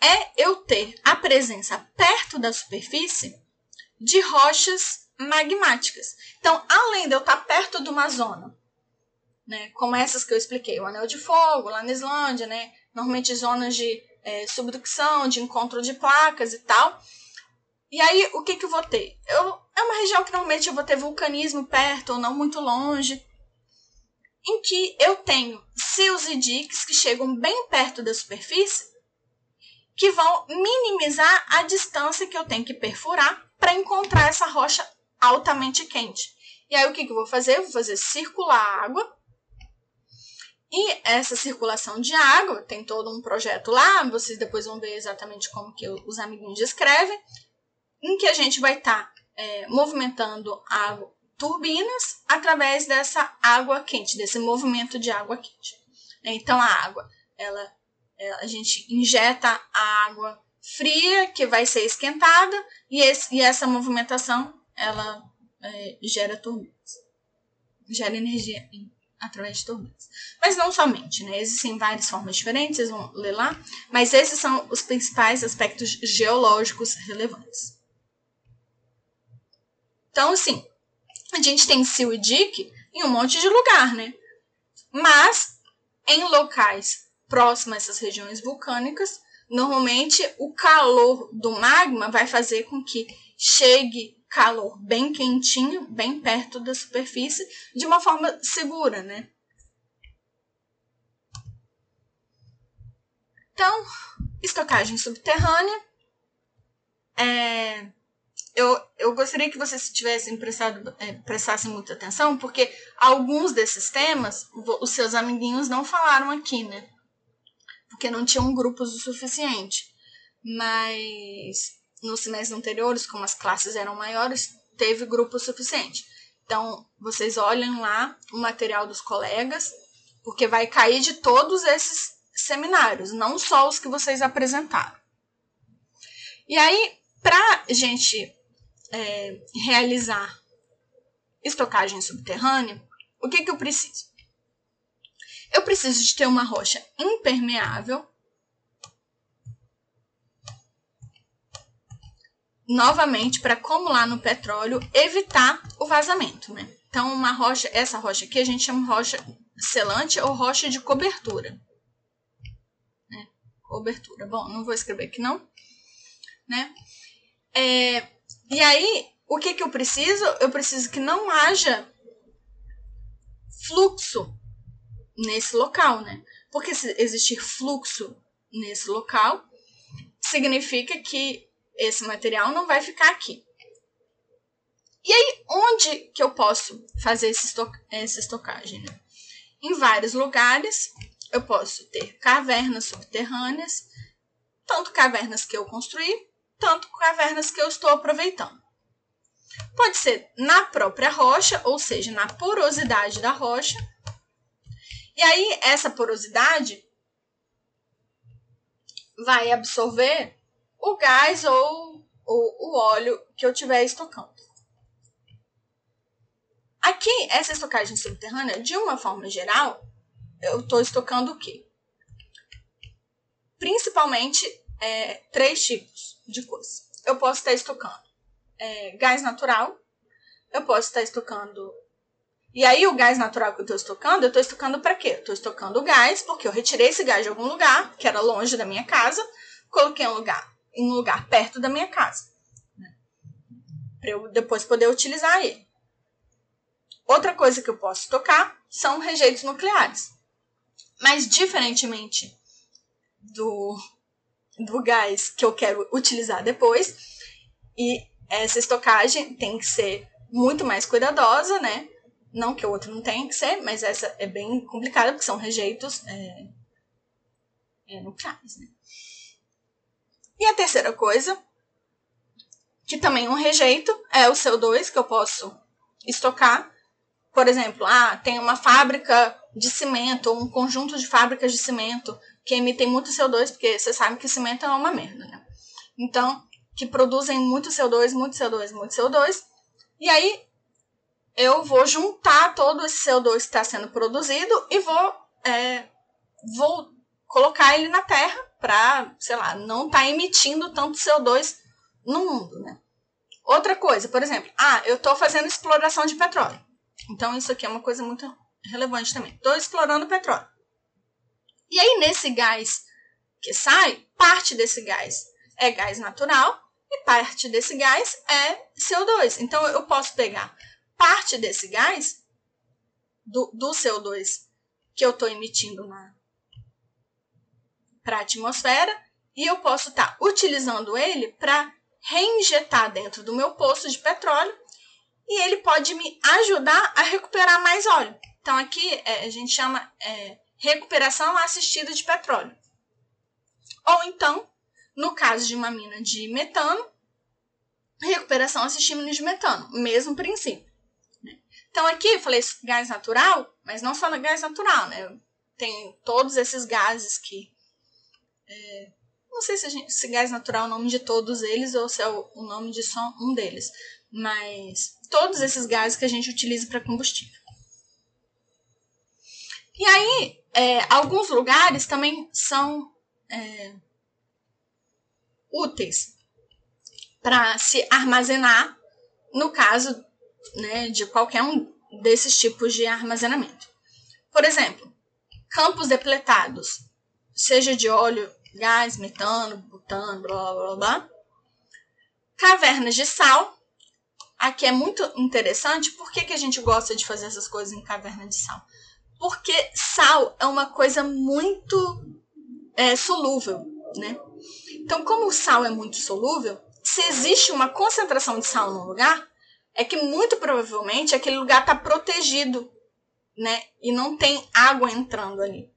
É eu ter a presença perto da superfície de rochas magmáticas. Então, além de eu estar perto de uma zona né? Como essas que eu expliquei, o Anel de Fogo, lá na Islândia, né? Normalmente zonas de é, subducção, de encontro de placas e tal. E aí, o que, que eu vou ter? Eu, é uma região que normalmente eu vou ter vulcanismo perto ou não muito longe, em que eu tenho seus e diques que chegam bem perto da superfície, que vão minimizar a distância que eu tenho que perfurar para encontrar essa rocha altamente quente. E aí o que, que eu vou fazer? Eu vou fazer circular água. E essa circulação de água, tem todo um projeto lá, vocês depois vão ver exatamente como que os amiguinhos escrevem, em que a gente vai estar tá, é, movimentando água, turbinas através dessa água quente, desse movimento de água quente. Então a água, ela, ela a gente injeta a água fria que vai ser esquentada e, esse, e essa movimentação ela é, gera turbinas, gera energia através de turbinas. Mas não somente, né? Existem várias formas diferentes, vocês vão ler lá, mas esses são os principais aspectos geológicos relevantes. Então, assim, a gente tem Sil e Dick em um monte de lugar, né? Mas em locais próximos a essas regiões vulcânicas, normalmente o calor do magma vai fazer com que chegue calor bem quentinho, bem perto da superfície, de uma forma segura, né? Então, estocagem subterrânea. É, eu, eu gostaria que vocês tivessem prestado, é, prestassem muita atenção, porque alguns desses temas os seus amiguinhos não falaram aqui, né? Porque não tinham grupos o suficiente. Mas nos semestres anteriores, como as classes eram maiores, teve grupo suficiente. Então, vocês olhem lá o material dos colegas, porque vai cair de todos esses seminários, não só os que vocês apresentaram. E aí, para a gente é, realizar estocagem subterrânea, o que, que eu preciso? Eu preciso de ter uma rocha impermeável novamente para lá no petróleo evitar o vazamento, né? Então uma rocha, essa rocha aqui a gente chama rocha selante ou rocha de cobertura. Né? Cobertura. Bom, não vou escrever aqui não, né? É, e aí, o que que eu preciso? Eu preciso que não haja fluxo nesse local, né? Porque se existir fluxo nesse local, significa que esse material não vai ficar aqui. E aí, onde que eu posso fazer esse essa estocagem? Né? Em vários lugares, eu posso ter cavernas subterrâneas, tanto cavernas que eu construí, tanto cavernas que eu estou aproveitando. Pode ser na própria rocha, ou seja, na porosidade da rocha. E aí, essa porosidade vai absorver o gás ou o, o óleo que eu estiver estocando. Aqui, essa estocagem subterrânea, de uma forma geral, eu estou estocando o quê? Principalmente é, três tipos de coisa. Eu posso estar estocando é, gás natural, eu posso estar estocando. E aí, o gás natural que eu estou estocando, eu estou estocando para quê? Estou estocando gás porque eu retirei esse gás de algum lugar, que era longe da minha casa, coloquei em um lugar em um lugar perto da minha casa. Né? Para eu depois poder utilizar ele. Outra coisa que eu posso tocar são rejeitos nucleares. Mas, diferentemente do, do gás que eu quero utilizar depois, e essa estocagem tem que ser muito mais cuidadosa, né? Não que o outro não tenha que ser, mas essa é bem complicada, porque são rejeitos é, é, nucleares, né? E a terceira coisa, que também é um rejeito, é o CO2 que eu posso estocar. Por exemplo, ah, tem uma fábrica de cimento, um conjunto de fábricas de cimento que emitem muito CO2, porque você sabe que cimento é uma merda, né? Então, que produzem muito CO2, muito CO2, muito CO2. E aí, eu vou juntar todo esse CO2 que está sendo produzido e vou, é, vou colocar ele na Terra para, sei lá, não estar tá emitindo tanto CO2 no mundo, né? Outra coisa, por exemplo, ah, eu estou fazendo exploração de petróleo. Então, isso aqui é uma coisa muito relevante também. Estou explorando petróleo. E aí, nesse gás que sai, parte desse gás é gás natural E parte desse gás é CO2. Então, eu posso pegar parte desse gás, do, do CO2 que eu estou emitindo para a atmosfera, e eu posso estar tá utilizando ele para reinjetar dentro do meu poço de petróleo e ele pode me ajudar a recuperar mais óleo. Então, aqui é, a gente chama é, recuperação assistida de petróleo. Ou então, no caso de uma mina de metano, recuperação assistida de metano, mesmo princípio. Né? Então, aqui eu falei gás natural, mas não só gás natural, né? Tem todos esses gases que. É, não sei se, gente, se gás natural é o nome de todos eles ou se é o, o nome de só um deles. Mas todos esses gases que a gente utiliza para combustível. E aí, é, alguns lugares também são é, úteis para se armazenar no caso né, de qualquer um desses tipos de armazenamento. Por exemplo, campos depletados, seja de óleo, gás, metano, butano, blá blá blá. Cavernas de sal. Aqui é muito interessante. Por que, que a gente gosta de fazer essas coisas em caverna de sal? Porque sal é uma coisa muito é, solúvel, né? Então, como o sal é muito solúvel, se existe uma concentração de sal num lugar, é que muito provavelmente aquele lugar está protegido, né? E não tem água entrando ali.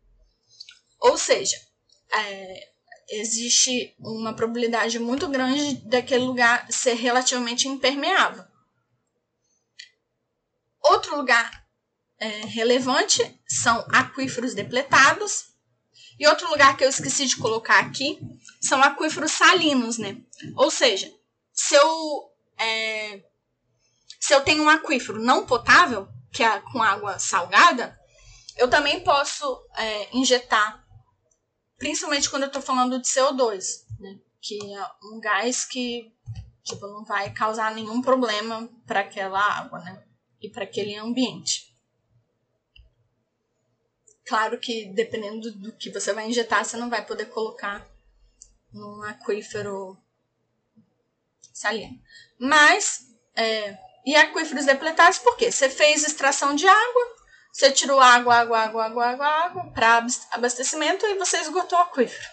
Ou seja, é, existe uma probabilidade muito grande daquele lugar ser relativamente impermeável. Outro lugar é, relevante são aquíferos depletados. E outro lugar que eu esqueci de colocar aqui são aquíferos salinos, né? Ou seja, se eu, é, se eu tenho um aquífero não potável, que é com água salgada, eu também posso é, injetar principalmente quando eu estou falando de CO2, né? que é um gás que tipo, não vai causar nenhum problema para aquela água né? e para aquele ambiente. Claro que dependendo do que você vai injetar, você não vai poder colocar num aquífero salino. Mas, é, e aquíferos depletados, por quê? Você fez extração de água, você tirou água, água, água, água, água, água para abastecimento e você esgotou o aquífero.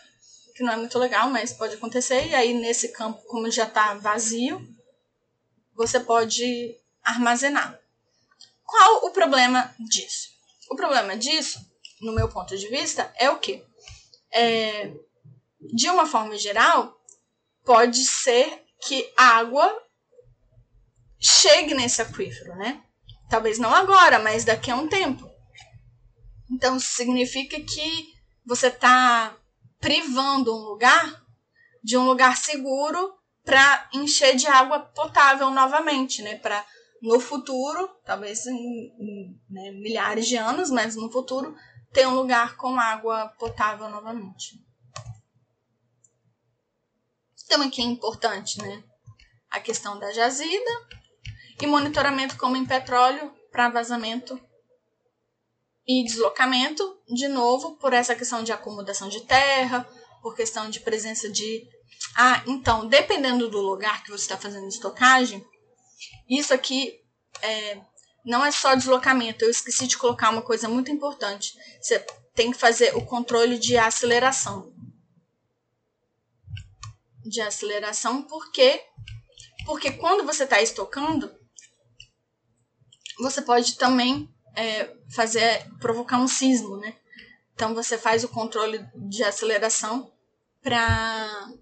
Que não é muito legal, mas pode acontecer. E aí, nesse campo, como já está vazio, você pode armazenar. Qual o problema disso? O problema disso, no meu ponto de vista, é o quê? É, de uma forma geral, pode ser que a água chegue nesse aquífero, né? Talvez não agora, mas daqui a um tempo. Então significa que você está privando um lugar de um lugar seguro para encher de água potável novamente, né? Para no futuro, talvez em, em né, milhares de anos, mas no futuro ter um lugar com água potável novamente. Então aqui é importante, né? A questão da jazida e monitoramento como em petróleo para vazamento e deslocamento, de novo, por essa questão de acomodação de terra, por questão de presença de. Ah, então, dependendo do lugar que você está fazendo estocagem, isso aqui é, não é só deslocamento. Eu esqueci de colocar uma coisa muito importante. Você tem que fazer o controle de aceleração. De aceleração, por quê? Porque quando você está estocando, você pode também é, fazer provocar um sismo, né? Então você faz o controle de aceleração para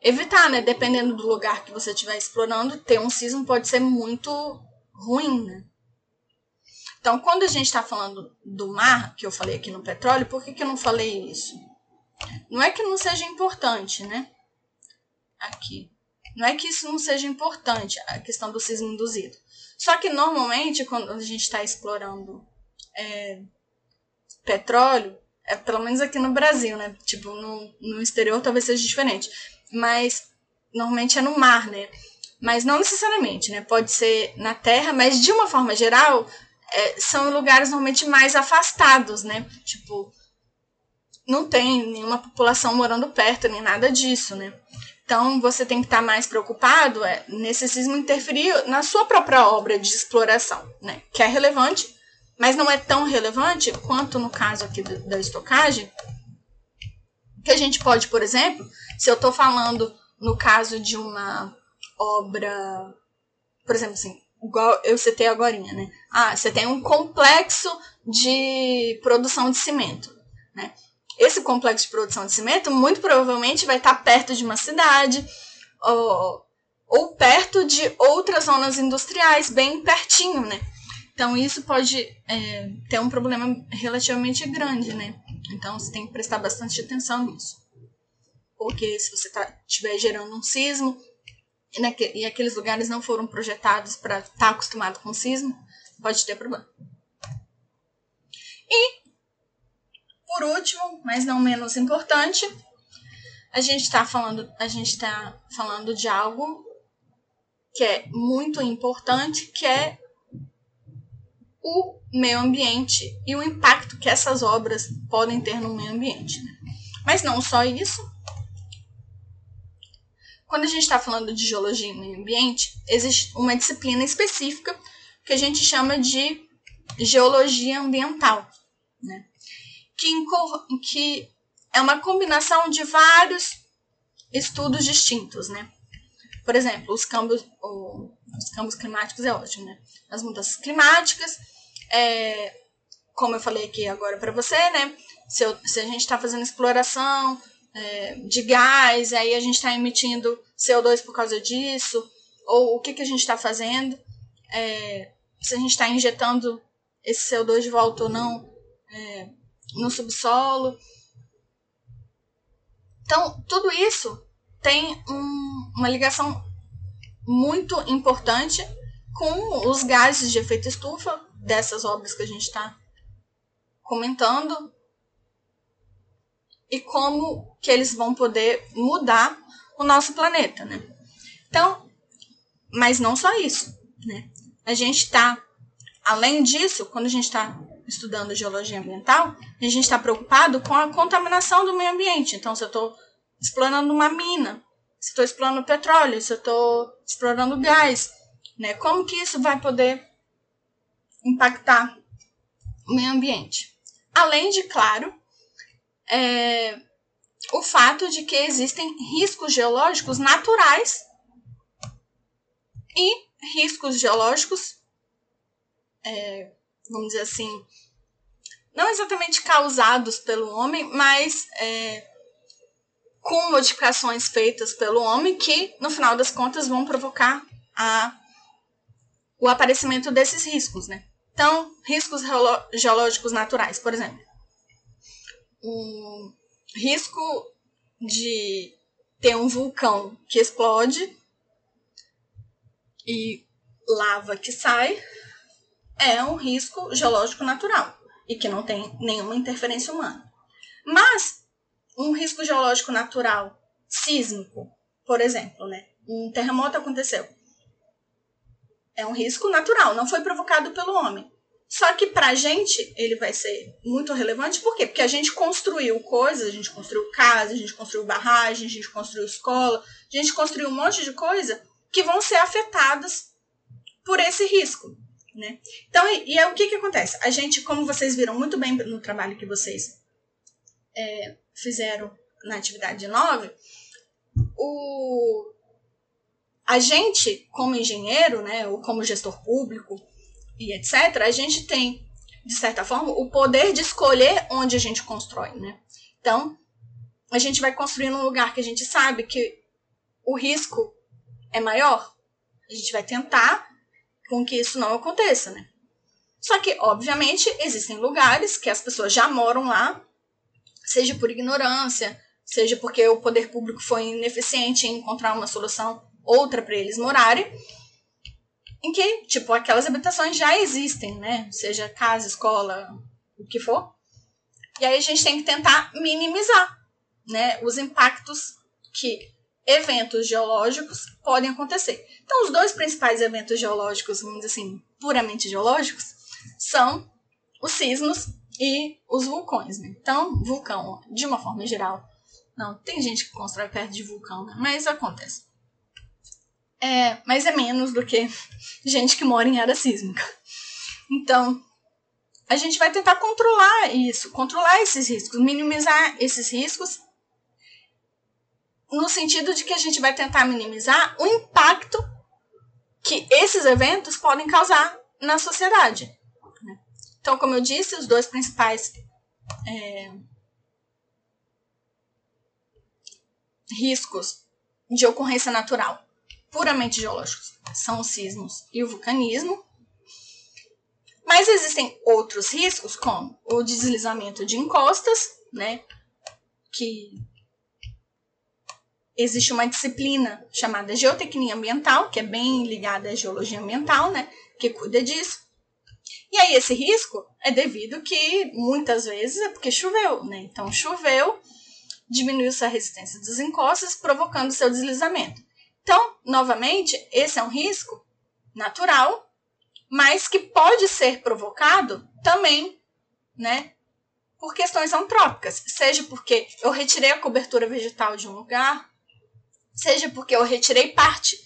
evitar, né? Dependendo do lugar que você estiver explorando, ter um sismo pode ser muito ruim, né? Então, quando a gente está falando do mar, que eu falei aqui no petróleo, por que, que eu não falei isso? Não é que não seja importante, né? Aqui. Não é que isso não seja importante, a questão do sismo induzido. Só que normalmente, quando a gente está explorando é, petróleo, é, pelo menos aqui no Brasil, né? Tipo, no, no exterior talvez seja diferente. Mas normalmente é no mar, né? Mas não necessariamente, né? Pode ser na terra, mas de uma forma geral, é, são lugares normalmente mais afastados, né? Tipo, não tem nenhuma população morando perto, nem nada disso, né? Então, você tem que estar mais preocupado é, nesse sismo interferir na sua própria obra de exploração, né? Que é relevante, mas não é tão relevante quanto no caso aqui da estocagem, que a gente pode, por exemplo, se eu estou falando no caso de uma obra, por exemplo, assim, igual eu citei agora, né? Ah, você tem um complexo de produção de cimento, né? Esse complexo de produção de cimento muito provavelmente vai estar perto de uma cidade ou, ou perto de outras zonas industriais, bem pertinho, né? Então isso pode é, ter um problema relativamente grande, né? Então você tem que prestar bastante atenção nisso. Porque se você estiver tá, gerando um sismo e, e aqueles lugares não foram projetados para estar tá acostumado com sismo, pode ter problema. E, por último, mas não menos importante, a gente está falando, a gente está falando de algo que é muito importante, que é o meio ambiente e o impacto que essas obras podem ter no meio ambiente. Né? Mas não só isso. Quando a gente está falando de geologia e meio ambiente, existe uma disciplina específica que a gente chama de geologia ambiental, né? Que, que é uma combinação de vários estudos distintos. Né? Por exemplo, os câmbios, os câmbios climáticos é ótimo, né? As mudanças climáticas, é, como eu falei aqui agora para você, né? Se, eu, se, a gente está fazendo exploração é, de gás, aí a gente está emitindo CO2 por causa disso, ou o que, que a gente está fazendo, é, se a gente está injetando esse CO2 de volta ou não é, no subsolo. Então, tudo isso tem um, uma ligação muito importante com os gases de efeito estufa dessas obras que a gente está comentando e como que eles vão poder mudar o nosso planeta, né? Então, mas não só isso, né? A gente está, além disso, quando a gente está estudando geologia ambiental, a gente está preocupado com a contaminação do meio ambiente. Então, se eu estou explorando uma mina, se estou explorando petróleo, se eu estou explorando gás, né? Como que isso vai poder impactar o meio ambiente? Além de, claro, é, o fato de que existem riscos geológicos naturais e riscos geológicos, é, vamos dizer assim, não exatamente causados pelo homem, mas é, com modificações feitas pelo homem que, no final das contas, vão provocar a, o aparecimento desses riscos, né? Então, riscos geológicos naturais, por exemplo. Um risco de ter um vulcão que explode e lava que sai é um risco geológico natural e que não tem nenhuma interferência humana. Mas um risco geológico natural sísmico, por exemplo, né? Um terremoto aconteceu. É um risco natural, não foi provocado pelo homem. Só que pra gente ele vai ser muito relevante, por quê? Porque a gente construiu coisas, a gente construiu casa, a gente construiu barragem, a gente construiu escola, a gente construiu um monte de coisa que vão ser afetadas por esse risco. Né? Então, e, e é o que, que acontece? A gente, como vocês viram muito bem no trabalho que vocês é, fizeram na atividade 9, o, a gente, como engenheiro, né, ou como gestor público e etc., a gente tem, de certa forma, o poder de escolher onde a gente constrói. Né? Então, a gente vai construir num lugar que a gente sabe que o risco é maior, a gente vai tentar com que isso não aconteça, né? Só que, obviamente, existem lugares que as pessoas já moram lá, seja por ignorância, seja porque o poder público foi ineficiente em encontrar uma solução outra para eles morarem, em que, tipo, aquelas habitações já existem, né? Seja casa, escola, o que for. E aí a gente tem que tentar minimizar, né, os impactos que eventos geológicos podem acontecer. Então, os dois principais eventos geológicos, vamos dizer assim, puramente geológicos, são os sismos e os vulcões. Né? Então, vulcão, de uma forma geral, Não, tem gente que constrói perto de vulcão, né? Mas acontece. É, mas é menos do que gente que mora em área sísmica. Então, a gente vai tentar controlar isso, controlar esses riscos, minimizar esses riscos, no sentido de que a gente vai tentar minimizar o impacto que esses eventos podem causar na sociedade. Né? Então, como eu disse, os dois principais é, riscos de ocorrência natural puramente geológicos são os sismos e o vulcanismo. Mas existem outros riscos, como o deslizamento de encostas, né? Que existe uma disciplina chamada geotecnia ambiental, que é bem ligada à geologia ambiental, né? Que cuida disso. E aí esse risco é devido que muitas vezes é porque choveu, né? Então choveu, diminuiu-se a resistência dos encostas, provocando seu deslizamento. Então, novamente, esse é um risco natural, mas que pode ser provocado também, né, por questões antrópicas, seja porque eu retirei a cobertura vegetal de um lugar, seja porque eu retirei parte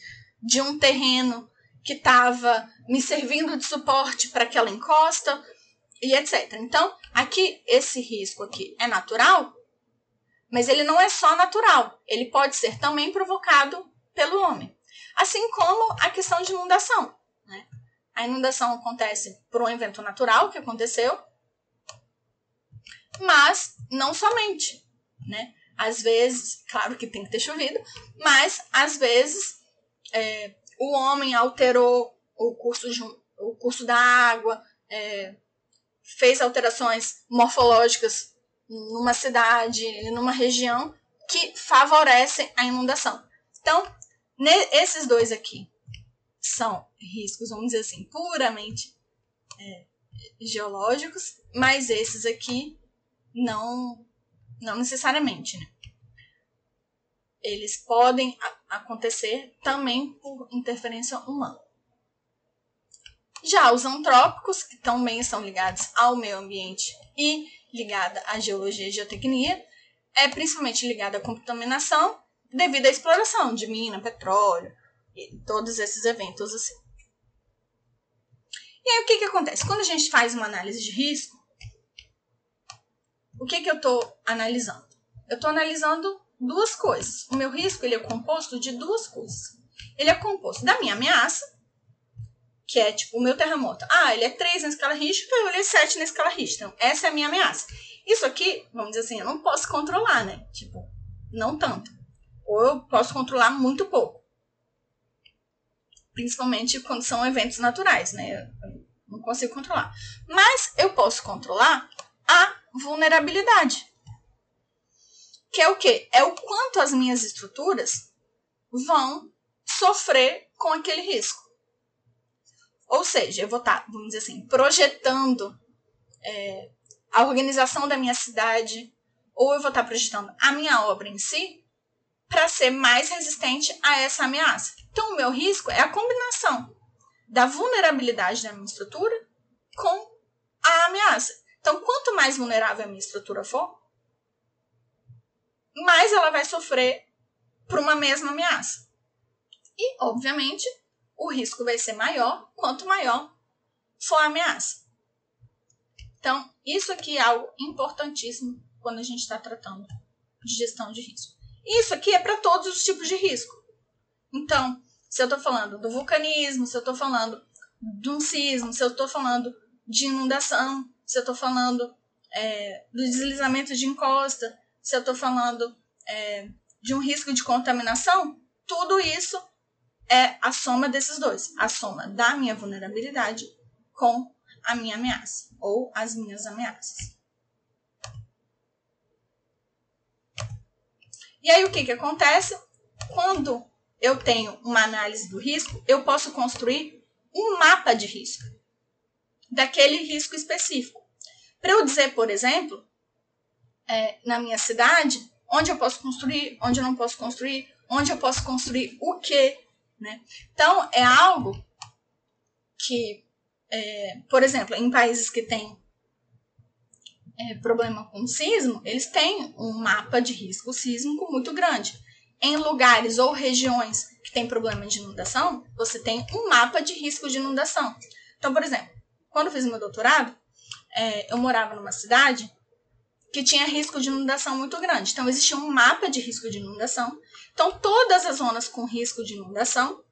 de um terreno que estava me servindo de suporte para aquela encosta e etc. Então, aqui esse risco aqui é natural, mas ele não é só natural, ele pode ser também provocado pelo homem. Assim como a questão de inundação. Né? A inundação acontece por um evento natural que aconteceu, mas não somente. Né? Às vezes, claro que tem que ter chovido, mas às vezes é, o homem alterou o curso, de, o curso da água, é, fez alterações morfológicas numa cidade, numa região que favorecem a inundação. Então, esses dois aqui são riscos, vamos dizer assim, puramente é, geológicos, mas esses aqui não, não necessariamente, né? Eles podem acontecer também por interferência humana. Já os antrópicos, que também são ligados ao meio ambiente e ligada à geologia e geotecnia, é principalmente ligada à contaminação devido à exploração de mina, petróleo e todos esses eventos assim. E aí o que, que acontece? Quando a gente faz uma análise de risco, o que, que eu estou analisando? Eu estou analisando duas coisas. O meu risco ele é composto de duas coisas. Ele é composto da minha ameaça, que é tipo o meu terremoto. Ah, ele é 3 na escala Richter, então ele é 7 na escala Richter. Então, essa é a minha ameaça. Isso aqui, vamos dizer assim, eu não posso controlar, né? Tipo, não tanto ou eu posso controlar muito pouco. Principalmente quando são eventos naturais, né? Eu não consigo controlar. Mas eu posso controlar a vulnerabilidade. Que é o quê? É o quanto as minhas estruturas vão sofrer com aquele risco. Ou seja, eu vou estar, tá, vamos dizer assim, projetando é, a organização da minha cidade, ou eu vou estar tá projetando a minha obra em si, para ser mais resistente a essa ameaça. Então, o meu risco é a combinação da vulnerabilidade da minha estrutura com a ameaça. Então, quanto mais vulnerável a minha estrutura for, mais ela vai sofrer por uma mesma ameaça. E, obviamente, o risco vai ser maior quanto maior for a ameaça. Então, isso aqui é algo importantíssimo quando a gente está tratando de gestão de risco. Isso aqui é para todos os tipos de risco. Então, se eu estou falando do vulcanismo, se eu estou falando de um sismo, se eu estou falando de inundação, se eu estou falando é, do deslizamento de encosta, se eu estou falando é, de um risco de contaminação, tudo isso é a soma desses dois. A soma da minha vulnerabilidade com a minha ameaça ou as minhas ameaças. E aí o que, que acontece? Quando eu tenho uma análise do risco, eu posso construir um mapa de risco daquele risco específico. Para eu dizer, por exemplo, é, na minha cidade, onde eu posso construir, onde eu não posso construir, onde eu posso construir o quê. Né? Então, é algo que, é, por exemplo, em países que têm é, problema com sismo, eles têm um mapa de risco sísmico muito grande. Em lugares ou regiões que tem problema de inundação, você tem um mapa de risco de inundação. Então, por exemplo, quando eu fiz meu doutorado, é, eu morava numa cidade que tinha risco de inundação muito grande. Então, existia um mapa de risco de inundação. Então, todas as zonas com risco de inundação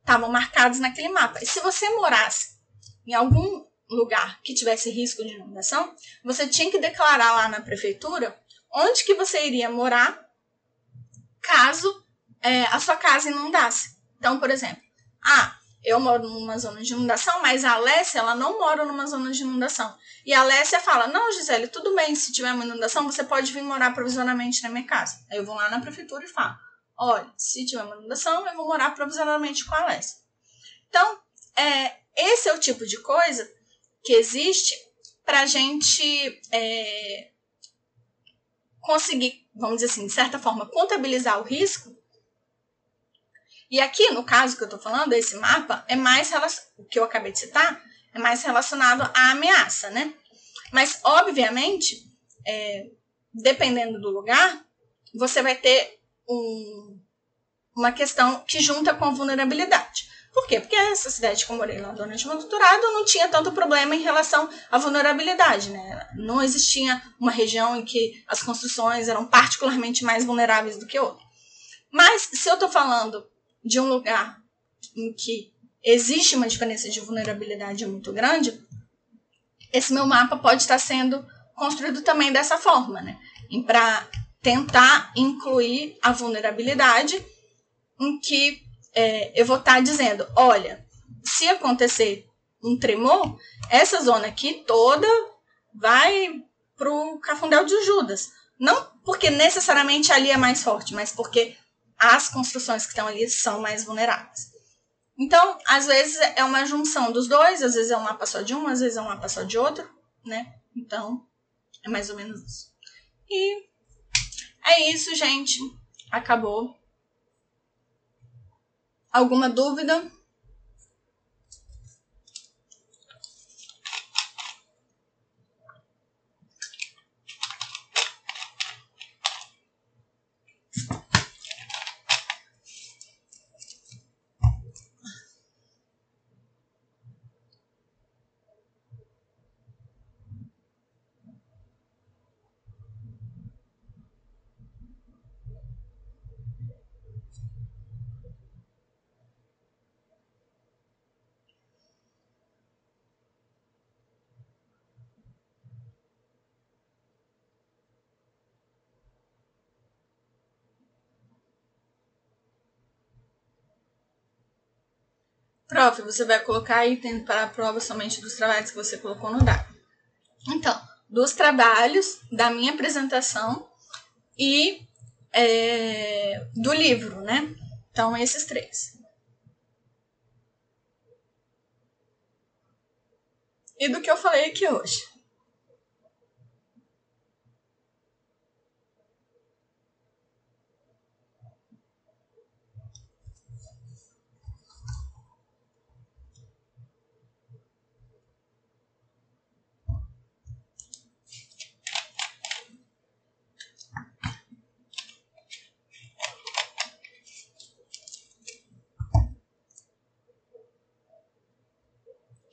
estavam marcadas naquele mapa. E se você morasse em algum lugar que tivesse risco de inundação, você tinha que declarar lá na prefeitura onde que você iria morar caso é, a sua casa inundasse. Então, por exemplo, ah, eu moro numa zona de inundação, mas a Alessia, ela não mora numa zona de inundação. E a Alessia fala, não, Gisele, tudo bem, se tiver uma inundação, você pode vir morar provisoriamente na minha casa. Aí eu vou lá na prefeitura e falo, olha, se tiver uma inundação, eu vou morar provisoriamente com a Alessia. Então, é, esse é o tipo de coisa que existe para a gente é, conseguir, vamos dizer assim, de certa forma, contabilizar o risco e aqui, no caso que eu estou falando, esse mapa é mais o que eu acabei de citar, é mais relacionado à ameaça, né? Mas, obviamente, é, dependendo do lugar, você vai ter um, uma questão que junta com a vulnerabilidade. Por quê? Porque essa cidade que eu morei lá durante o doutorado não tinha tanto problema em relação à vulnerabilidade, né? Não existia uma região em que as construções eram particularmente mais vulneráveis do que outra. Mas se eu estou falando de um lugar em que existe uma diferença de vulnerabilidade muito grande, esse meu mapa pode estar sendo construído também dessa forma, né? Para tentar incluir a vulnerabilidade em que é, eu vou estar dizendo, olha, se acontecer um tremor, essa zona aqui toda vai para o Cafundel de Judas. Não porque necessariamente ali é mais forte, mas porque as construções que estão ali são mais vulneráveis. Então, às vezes é uma junção dos dois, às vezes é um mapa só de um, às vezes é um mapa só de outro, né? Então, é mais ou menos isso. E é isso, gente. Acabou. Alguma dúvida? Prof, você vai colocar item para a prova somente dos trabalhos que você colocou no DAC. Então, dos trabalhos, da minha apresentação e é, do livro, né? Então, esses três. E do que eu falei aqui hoje.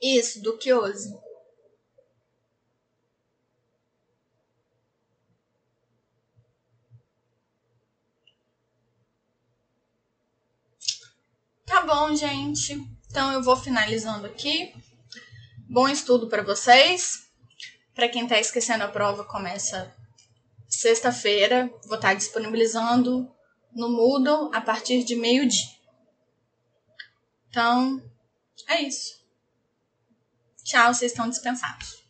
Isso, do use. Tá bom, gente. Então eu vou finalizando aqui. Bom estudo para vocês. Para quem está esquecendo a prova, começa sexta-feira. Vou estar tá disponibilizando no Moodle a partir de meio-dia. Então, é isso. Tchau, vocês estão dispensados.